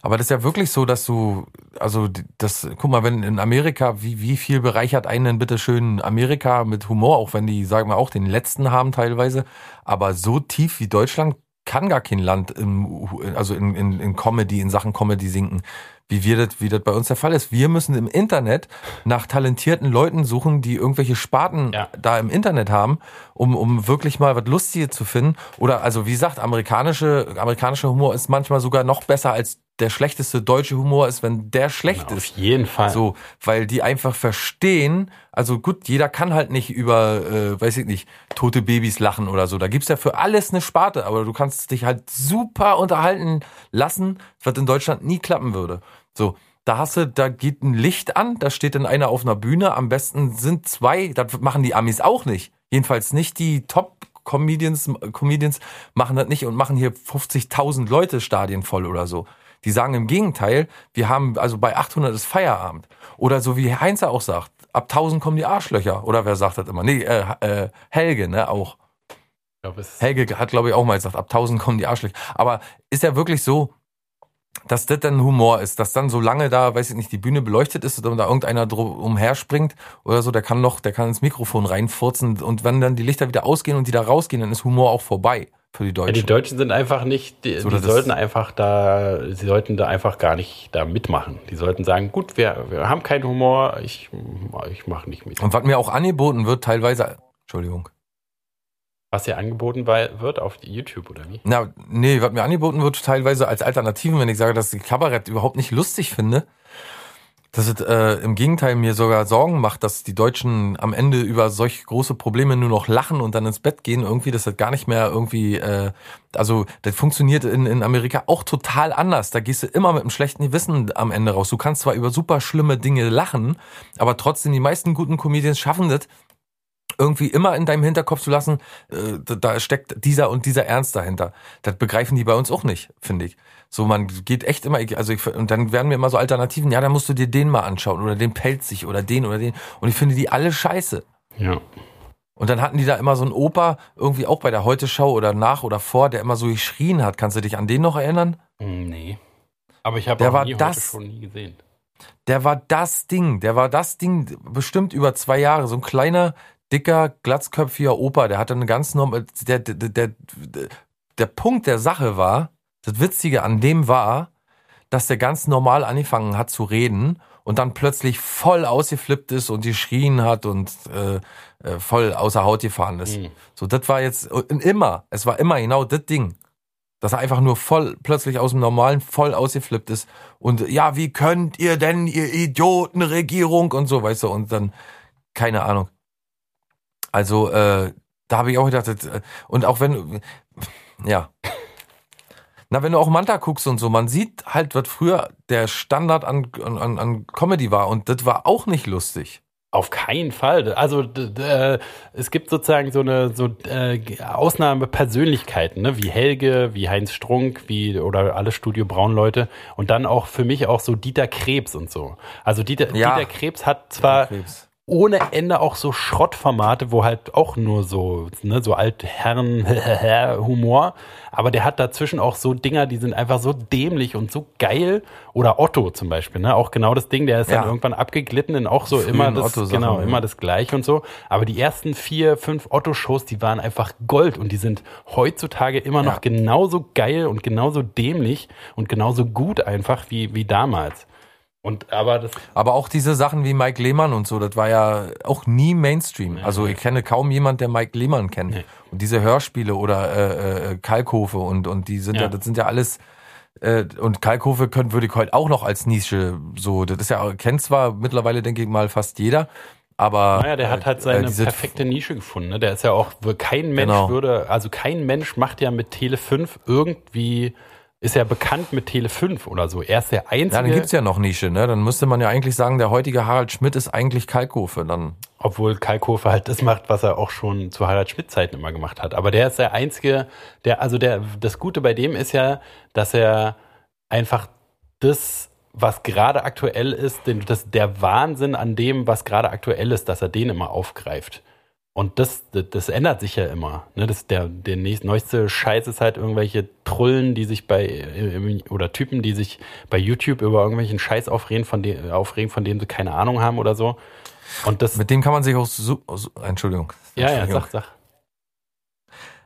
Aber das ist ja wirklich so, dass du, also das, guck mal, wenn in Amerika, wie, wie viel bereichert einen denn bitte schön Amerika mit Humor, auch wenn die, sagen wir auch, den letzten haben teilweise, aber so tief wie Deutschland kann gar kein Land im, also in, in, in Comedy, in Sachen Comedy sinken, wie wir das, wie das bei uns der Fall ist. Wir müssen im Internet nach talentierten Leuten suchen, die irgendwelche Sparten Ja. da im Internet haben, um, um wirklich mal was Lustiges zu finden. Oder also wie gesagt, amerikanische, amerikanischer Humor ist manchmal sogar noch besser als der schlechteste deutsche Humor ist, wenn der schlecht Auf ist. jeden Fall. So, weil die einfach verstehen, also gut, jeder kann halt nicht über, äh, weiß ich nicht, tote Babys lachen oder so. Da gibt's ja für alles eine Sparte, aber du kannst dich halt super unterhalten lassen, was in Deutschland nie klappen würde. So, da hast du, da geht ein Licht an, da steht dann einer auf einer Bühne, am besten sind zwei, das machen die Amis auch nicht. Jedenfalls nicht die Top-Comedians, Comedians machen das nicht und machen hier 50.000 Leute Stadien voll oder so. Die sagen im Gegenteil, wir haben, also bei 800 ist Feierabend. Oder so wie Heinzer auch sagt, ab 1000 kommen die Arschlöcher. Oder wer sagt das immer? Nee, äh, äh, Helge, ne, auch. Ich glaub, es- Helge hat, glaube ich, auch mal gesagt, ab 1000 kommen die Arschlöcher. Aber ist ja wirklich so, dass das dann Humor ist, dass dann so lange da, weiß ich nicht, die Bühne beleuchtet ist und da irgendeiner drum umherspringt oder so, der kann noch, der kann ins Mikrofon reinfurzen und wenn dann die Lichter wieder ausgehen und die da rausgehen, dann ist Humor auch vorbei für die Ja, Deutschen. die Deutschen sind einfach nicht, die, So, die sollten einfach da, sie sollten da einfach gar nicht da mitmachen. Die sollten sagen, gut, wir, wir haben keinen Humor, ich, ich mache nicht mit. und was mir auch angeboten wird, teilweise, Entschuldigung, Was hier angeboten wird auf YouTube oder wie? Na, nee, was mir angeboten wird, teilweise als Alternativen, wenn ich sage, dass ich Kabarett überhaupt nicht lustig finde, dass es äh, im Gegenteil mir sogar Sorgen macht, dass die Deutschen am Ende über solch große Probleme nur noch lachen und dann ins Bett gehen, irgendwie, dass das gar nicht mehr irgendwie, äh, also das funktioniert in, in Amerika auch total anders. Da gehst du immer mit einem schlechten Gewissen am Ende raus. Du kannst zwar über super schlimme Dinge lachen, aber trotzdem, die meisten guten Comedians schaffen das, irgendwie immer in deinem Hinterkopf zu lassen, äh, da steckt dieser und dieser Ernst dahinter. Das begreifen die bei uns auch nicht, finde ich. So, man geht echt immer, also ich, und dann werden mir immer so Alternativen, ja, dann musst du dir den mal anschauen oder den Pelzig oder den oder den. Und ich finde die alle scheiße. Ja. Und dann hatten die da immer so einen Opa, irgendwie auch bei der Heute-Show oder nach oder vor, der immer so geschrien hat. Kannst du dich an den noch erinnern? Hm, Nee. Aber ich habe auch nie das- schon nie gesehen. Der war das Ding, der war das Ding bestimmt über zwei Jahre. So ein kleiner, dicker, glatzköpfiger Opa, der hatte eine ganz normal, der, der, der, der, der Punkt der Sache war, das Witzige an dem war, dass der ganz normal angefangen hat zu reden und dann plötzlich voll ausgeflippt ist und geschrien hat und äh, äh, voll außer Haut gefahren ist. Mhm. So, das war jetzt immer, es war immer genau das Ding. Dass er einfach nur voll plötzlich aus dem Normalen voll ausgeflippt ist. Und ja, wie könnt ihr denn, ihr Idiotenregierung und so, weißt du, und dann, keine Ahnung. Also, äh, da habe ich auch gedacht, das, äh, und auch wenn, ja. Na, wenn du auch Manta guckst und so, man sieht halt, was früher der Standard an, an, an Comedy war und das war auch nicht lustig. Auf keinen Fall. Also äh, es gibt sozusagen so eine so äh, Ausnahmepersönlichkeiten, ne? wie Helge, wie Heinz Strunk, wie oder alle Studio Braun Leute und dann auch für mich auch so Dieter Krebs und so. Also Dieter, Ja. Dieter Krebs hat zwar Krebs. Ohne Ende auch so Schrottformate, wo halt auch nur so, ne, so Altherren Humor, aber der hat dazwischen auch so Dinger, die sind einfach so dämlich und so geil. Oder Otto zum Beispiel, ne, auch genau das Ding, der ist Ja. dann irgendwann abgeglitten in auch so Frühen immer das, genau, immer das Gleiche und so. Aber die ersten vier, fünf Otto-Shows, die waren einfach Gold und die sind heutzutage immer noch Ja. genauso geil und genauso dämlich und genauso gut einfach wie, wie damals. Und aber das Aber auch diese Sachen wie Mike Lehmann und so, das war ja auch nie Mainstream. Also ich kenne kaum jemand, der Mike Lehmann kennt. Nee. Und diese Hörspiele oder äh, äh, Kalkofe und und die sind ja, Ja. das sind ja alles äh, und Kalkofe können würde ich heute auch noch als Nische so. Das ist ja kennt zwar mittlerweile denke ich mal fast jeder, aber Naja, der hat halt äh, seine diese- perfekte Nische gefunden. Ne? Der ist ja auch, kein Mensch Genau. würde, also kein Mensch macht ja mit Tele 5 irgendwie, ist ja bekannt mit Tele 5 oder so. Er ist der Ja, Einzige, dann gibt's ja noch Nische, ne? Dann müsste man ja eigentlich sagen, der heutige Harald Schmidt ist eigentlich Kalkofe. Dann obwohl Kalkofe halt das macht, was er auch schon zu Harald Schmidt Zeiten immer gemacht hat. Aber der ist der Einzige, der, also der, das Gute bei dem ist ja, dass er einfach das, was gerade aktuell ist, den, das, der Wahnsinn an dem, was gerade aktuell ist, dass er den immer aufgreift. Und das, das, das ändert sich ja immer. Ne? Das, der, der neueste Scheiß ist halt irgendwelche Trullen, die sich bei, äh, oder Typen, die sich bei YouTube über irgendwelchen Scheiß aufregen, von, de, aufregen, von dem sie keine Ahnung haben oder so. Und das, mit dem kann man sich auch so, so Entschuldigung. ja, ja, sag, sag.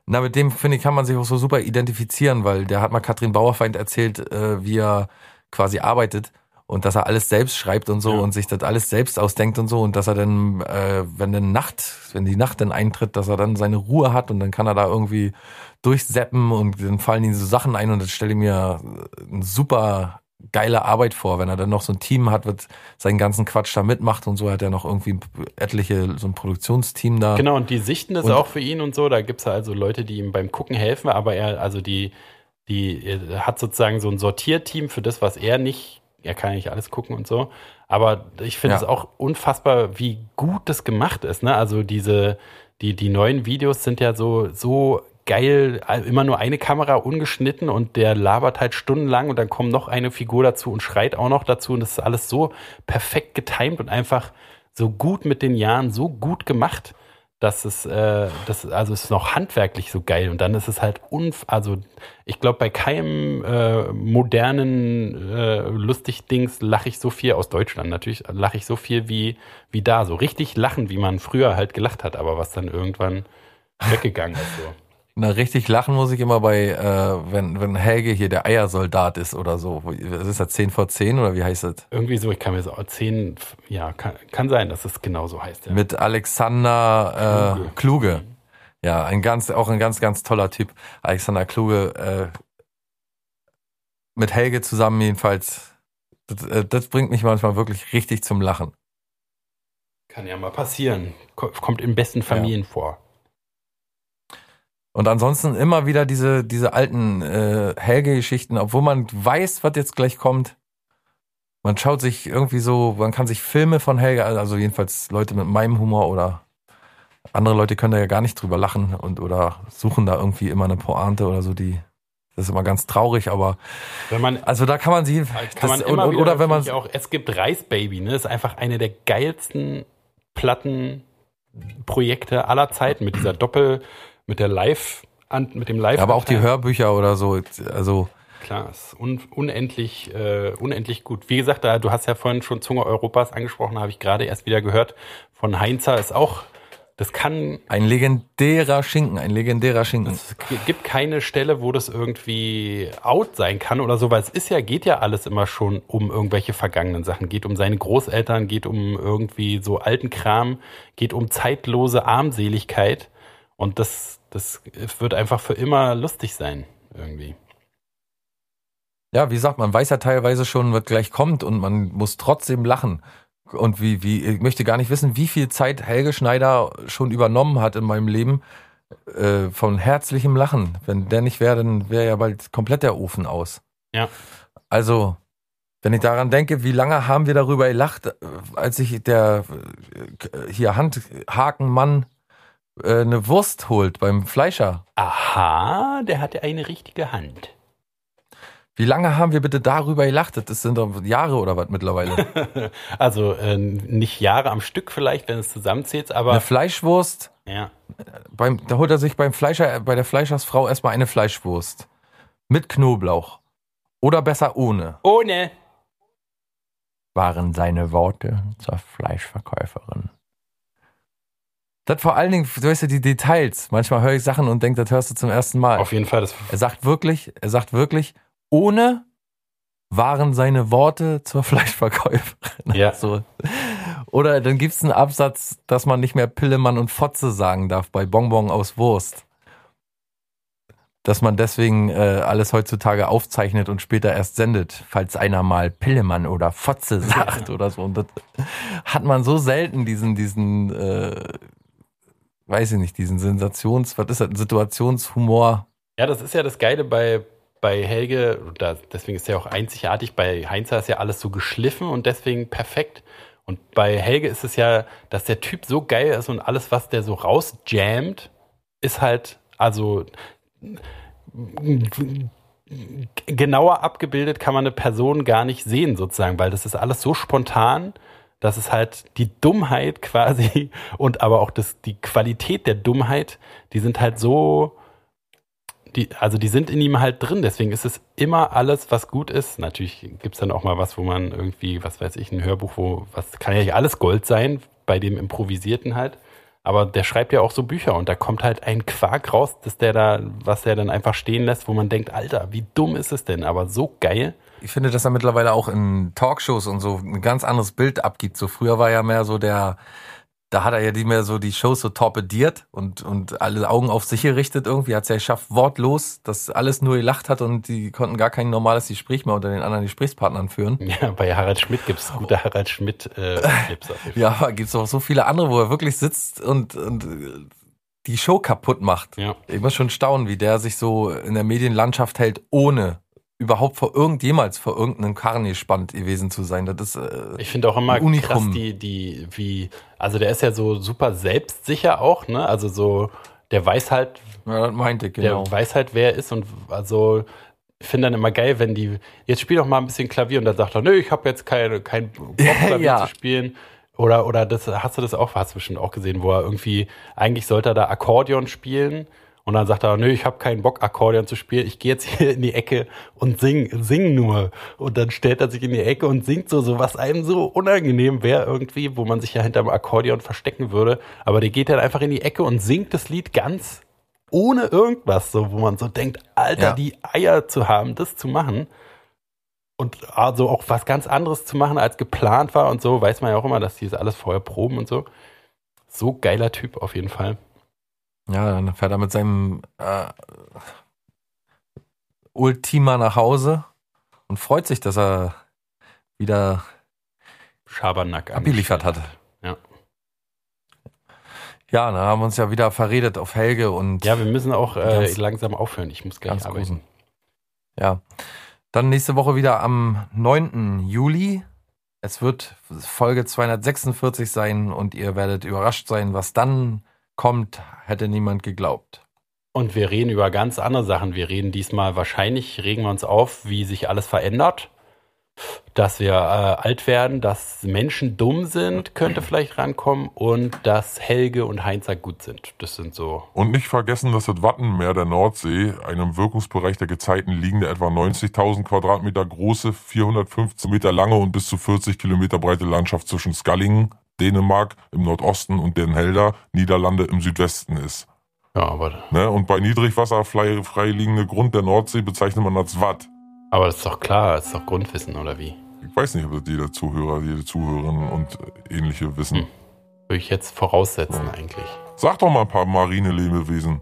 Na, mit dem finde ich, kann man sich auch so super identifizieren, weil der hat mal Katrin Bauerfeind erzählt, äh, wie er quasi arbeitet und dass er alles selbst schreibt und so Ja. und sich das alles selbst ausdenkt und so und dass er dann, äh, wenn dann Nacht, wenn die Nacht dann eintritt, dass er dann seine Ruhe hat und dann kann er da irgendwie durchseppen und dann fallen ihm so Sachen ein und das stelle ich mir äh, eine super geile Arbeit vor, wenn er dann noch so ein Team hat, was seinen ganzen Quatsch da mitmacht und so hat er noch irgendwie etliche, so ein Produktionsteam da. Genau, und die sichten es Und- auch für ihn und so. Da gibt es also Leute, die ihm beim Gucken helfen, aber er, also die, die er hat sozusagen so ein Sortierteam für das, was er nicht, er kann ja nicht alles gucken und so. Aber ich finde Ja. es auch unfassbar, wie gut das gemacht ist. Ne? Also diese, die, die neuen Videos sind ja so, so geil, immer nur eine Kamera ungeschnitten und der labert halt stundenlang und dann kommt noch eine Figur dazu und schreit auch noch dazu und das ist alles so perfekt getimt und einfach so gut mit den Jahren, so gut gemacht, dass es, äh, das, also es ist noch handwerklich so geil und dann ist es halt unf, also ich glaube bei keinem äh, modernen äh, lustig Dings lache ich so viel aus Deutschland natürlich lache ich so viel wie wie da so richtig lachen, wie man früher halt gelacht hat, aber was dann irgendwann weggegangen ist so. Na, richtig lachen muss ich immer bei, äh, wenn, wenn Helge hier der Eiersoldat ist oder so. Was ist das, 10 vor 10 oder wie heißt das? Irgendwie so, ich kann mir so zehn, ja, kann, kann sein, dass es genau so heißt. Ja. Mit Alexander äh, Kluge. Kluge. Ja, ein ganz, auch ein ganz, ganz toller Typ. Alexander Kluge, äh, mit Helge zusammen jedenfalls. Das, äh, das bringt mich manchmal wirklich richtig zum Lachen. Kann ja mal passieren. Ko- Kommt in besten Familien vor. Und ansonsten immer wieder diese, diese alten äh, Helge-Geschichten, obwohl man weiß, was jetzt gleich kommt. Man schaut sich irgendwie so, man kann sich Filme von Helge, also jedenfalls Leute mit meinem Humor oder andere Leute können da ja gar nicht drüber lachen und oder suchen da irgendwie immer eine Pointe oder so, die das ist immer ganz traurig, aber Wenn man also da kann man sie kann man das, immer und, wieder oder wenn man auch es gibt Reisbaby, ne? Ist einfach eine der geilsten Plattenprojekte aller Zeiten mit dieser Doppel mit der Live an, mit dem Live ja, aber auch die Hörbücher oder so, also Klar, ist un unendlich, äh, unendlich gut. Wie gesagt, da, du hast ja vorhin schon Zunge Europas angesprochen, habe ich gerade erst wieder gehört. Von Heinzer ist auch Das kann, Ein legendärer Schinken, ein legendärer Schinken. es gibt keine Stelle, wo das irgendwie out sein kann oder so, weil es ist ja, geht ja alles immer schon um irgendwelche vergangenen Sachen. Geht um seine Großeltern, geht um irgendwie so alten Kram, geht um zeitlose Armseligkeit. Und das, das wird einfach für immer lustig sein, irgendwie. Ja, wie gesagt, man weiß ja teilweise schon, was gleich kommt und man muss trotzdem lachen. Und wie, wie, ich möchte gar nicht wissen, wie viel Zeit Helge Schneider schon übernommen hat in meinem Leben äh, von herzlichem Lachen. Wenn der nicht wäre, dann wäre ja bald komplett der Ofen aus. Ja. Also, wenn ich daran denke, wie lange haben wir darüber gelacht, äh, als sich der äh, hier Handhakenmann äh, eine Wurst holt beim Fleischer. Aha, der hatte eine richtige Hand. Wie lange haben wir bitte darüber gelacht? Das sind doch Jahre oder was mittlerweile. Also äh, nicht Jahre am Stück vielleicht, wenn es zusammenzählt, aber Eine Fleischwurst, ja. beim, da holt er sich beim Fleischer, bei der Fleischersfrau erstmal eine Fleischwurst. Mit Knoblauch. Oder besser ohne. Ohne. Waren seine Worte zur Fleischverkäuferin. Das vor allen Dingen, du weißt ja die Details. Manchmal höre ich Sachen und denke, das hörst du zum ersten Mal. Auf jeden Fall, das Er sagt wirklich, er sagt wirklich, ohne waren seine Worte zur Fleischverkäuferin. Ja. So. Oder dann gibt's einen Absatz, dass man nicht mehr Pillemann und Fotze sagen darf bei Bonbon aus Wurst. Dass man deswegen äh, alles heutzutage aufzeichnet und später erst sendet, falls einer mal Pillemann oder Fotze sagt oder so. Und das hat man so selten, diesen, diesen, äh, weiß ich nicht, diesen Sensations, was ist das, Situationshumor. Ja, das ist ja das Geile bei, bei Helge, deswegen ist er auch einzigartig. Bei Heinzer ist ja alles so geschliffen und deswegen perfekt. Und bei Helge ist es ja, dass der Typ so geil ist und alles, was der so rausjammt, ist halt, also genauer abgebildet kann man eine Person gar nicht sehen, sozusagen, weil das ist alles so spontan, dass es halt die Dummheit quasi und aber auch das, die Qualität der Dummheit, die sind halt so, die, also die sind in ihm halt drin, deswegen ist es immer alles, was gut ist. Natürlich gibt's dann auch mal was, wo man irgendwie, was weiß ich, ein Hörbuch, wo, was kann ja nicht alles Gold sein, bei dem Improvisierten halt. Aber der schreibt ja auch so Bücher und da kommt halt ein Quark raus, dass der da, was der dann einfach stehen lässt, wo man denkt, Alter, wie dumm ist es denn? Aber so geil. Ich finde, dass er mittlerweile auch in Talkshows und so ein ganz anderes Bild abgibt. So früher war ja mehr so der, da hat er ja die mehr so die Shows so torpediert und, und alle Augen auf sich gerichtet irgendwie. Hat es ja geschafft, wortlos, dass alles nur gelacht hat und die konnten gar kein normales Gespräch mehr unter den anderen Gesprächspartnern führen. Ja, bei Harald Schmidt gibt's gute Harald Schmidt äh. Ja, aber gibt's auch so viele andere, wo er wirklich sitzt und, und die Show kaputt macht. Ja. Ich muss schon staunen, wie der sich so in der Medienlandschaft hält, ohne überhaupt vor irgendjemals vor irgendeinem Karren gespannt gewesen zu sein. Das ist äh, Ich finde auch immer krass, die, die, wie, also der ist ja so super selbstsicher auch, ne? Also so, der weiß halt, ja, das meinte ich, genau. der weiß halt, wer er ist und also ich finde dann immer geil, wenn die, jetzt spiel doch mal ein bisschen Klavier und dann sagt er, nö, ich habe jetzt keine, kein Bock, Klavier Ja. zu spielen. Oder, oder das, hast du das auch, hast du bestimmt auch gesehen, wo er irgendwie, eigentlich sollte er da Akkordeon spielen und dann sagt er, nö, ich habe keinen Bock, Akkordeon zu spielen, ich gehe jetzt hier in die Ecke und sing, sing nur. Und dann stellt er sich in die Ecke und singt so, so was einem so unangenehm wäre irgendwie, wo man sich ja hinterm Akkordeon verstecken würde. Aber der geht dann einfach in die Ecke und singt das Lied ganz ohne irgendwas, so, wo man so denkt, Alter, Ja. die Eier zu haben, das zu machen. Und also auch was ganz anderes zu machen, als geplant war und so, weiß man ja auch immer, dass die das alles vorher proben und so. So geiler Typ auf jeden Fall. Ja, dann fährt er mit seinem äh, Ultima nach Hause und freut sich, dass er wieder Schabernack abgeliefert hat. Ja. Ja, da haben wir uns ja wieder verredet auf Helge und Ja, wir müssen auch äh, langsam aufhören. Ich muss gleich ganz arbeiten. großen. ja. Dann nächste Woche wieder am 9. Juli. Es wird Folge 246 sein und ihr werdet überrascht sein, was dann kommt, hätte niemand geglaubt. Und wir reden über ganz andere Sachen. Wir reden diesmal wahrscheinlich, regen wir uns auf, wie sich alles verändert. Dass wir äh, alt werden, dass Menschen dumm sind, könnte vielleicht rankommen. Und dass Helge und Heinzer gut sind. Das sind so. Und nicht vergessen, dass das Wattenmeer der Nordsee, einem Wirkungsbereich der Gezeiten liegende, etwa 90.000 Quadratmeter große, 415 Meter lange und bis zu 40 Kilometer breite Landschaft zwischen Skallingen, Dänemark im Nordosten und Den Helder Niederlande im Südwesten ist. Ja, aber, Ne? Und bei Niedrigwasser frei, frei liegende Grund der Nordsee bezeichnet man als Watt. aber das ist doch klar, das ist doch Grundwissen, oder wie? Ich weiß nicht, ob das jeder Zuhörer, jede Zuhörerin und äh, ähnliche wissen. Hm. Würde ich jetzt voraussetzen eigentlich. Sag doch mal ein paar marine Lebewesen.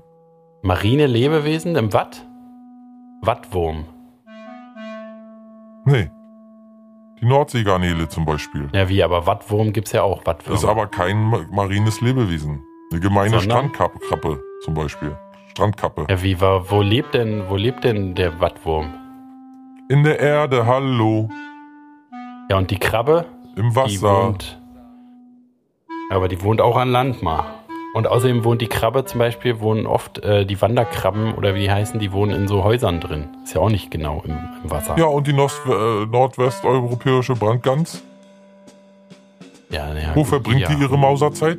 Marine Lebewesen im Watt? Wattwurm. Nee. Die Nordseegarnele zum Beispiel. Ja, wie, aber Wattwurm gibt's ja auch. Wattwürmer. Ist aber kein ma- marines Lebewesen. Eine gemeine Sondern? Strandkappe zum Beispiel. Strandkappe. Ja, wie, wa- wo lebt denn, wo lebt denn der Wattwurm? In der Erde, hallo. Ja, und die Krabbe? Im Die Wasser. wohnt. Aber die wohnt auch an Land mal. Und außerdem wohnt die Krabbe zum Beispiel, wohnen oft äh, die Wanderkrabben oder wie die heißen, die wohnen in so Häusern drin. Ist ja auch nicht genau im, im Wasser. Ja, und die Nost äh, nordwesteuropäische Brandgans. Ja, ja, Wo gut, verbringt ja. die ihre Mauserzeit?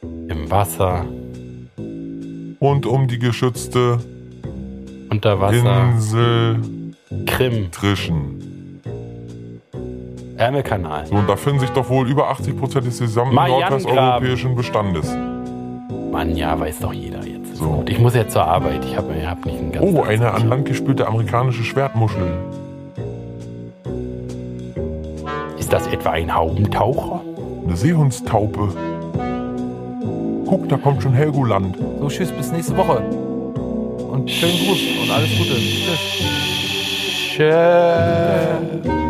Im Wasser, Und um die geschützte unter Wasser, Insel Krim, Trischen. Ärmelkanal. So, und da finden sich doch wohl über 80% des gesamten nordwesteuropäischen Bestandes. Mann, ja, weiß doch jeder jetzt. So. Gut, ich muss jetzt zur Arbeit. Ich habe hab nicht einen ganzen Oh, Tag eine an Land gespülte amerikanische Schwertmuschel. Ist das etwa ein Haubentaucher? Eine Seehundstaupe. Guck, da kommt schon Helgoland. So, tschüss, bis nächste Woche. Und schönen Gruß und alles Gute. Tschüss. Tschö.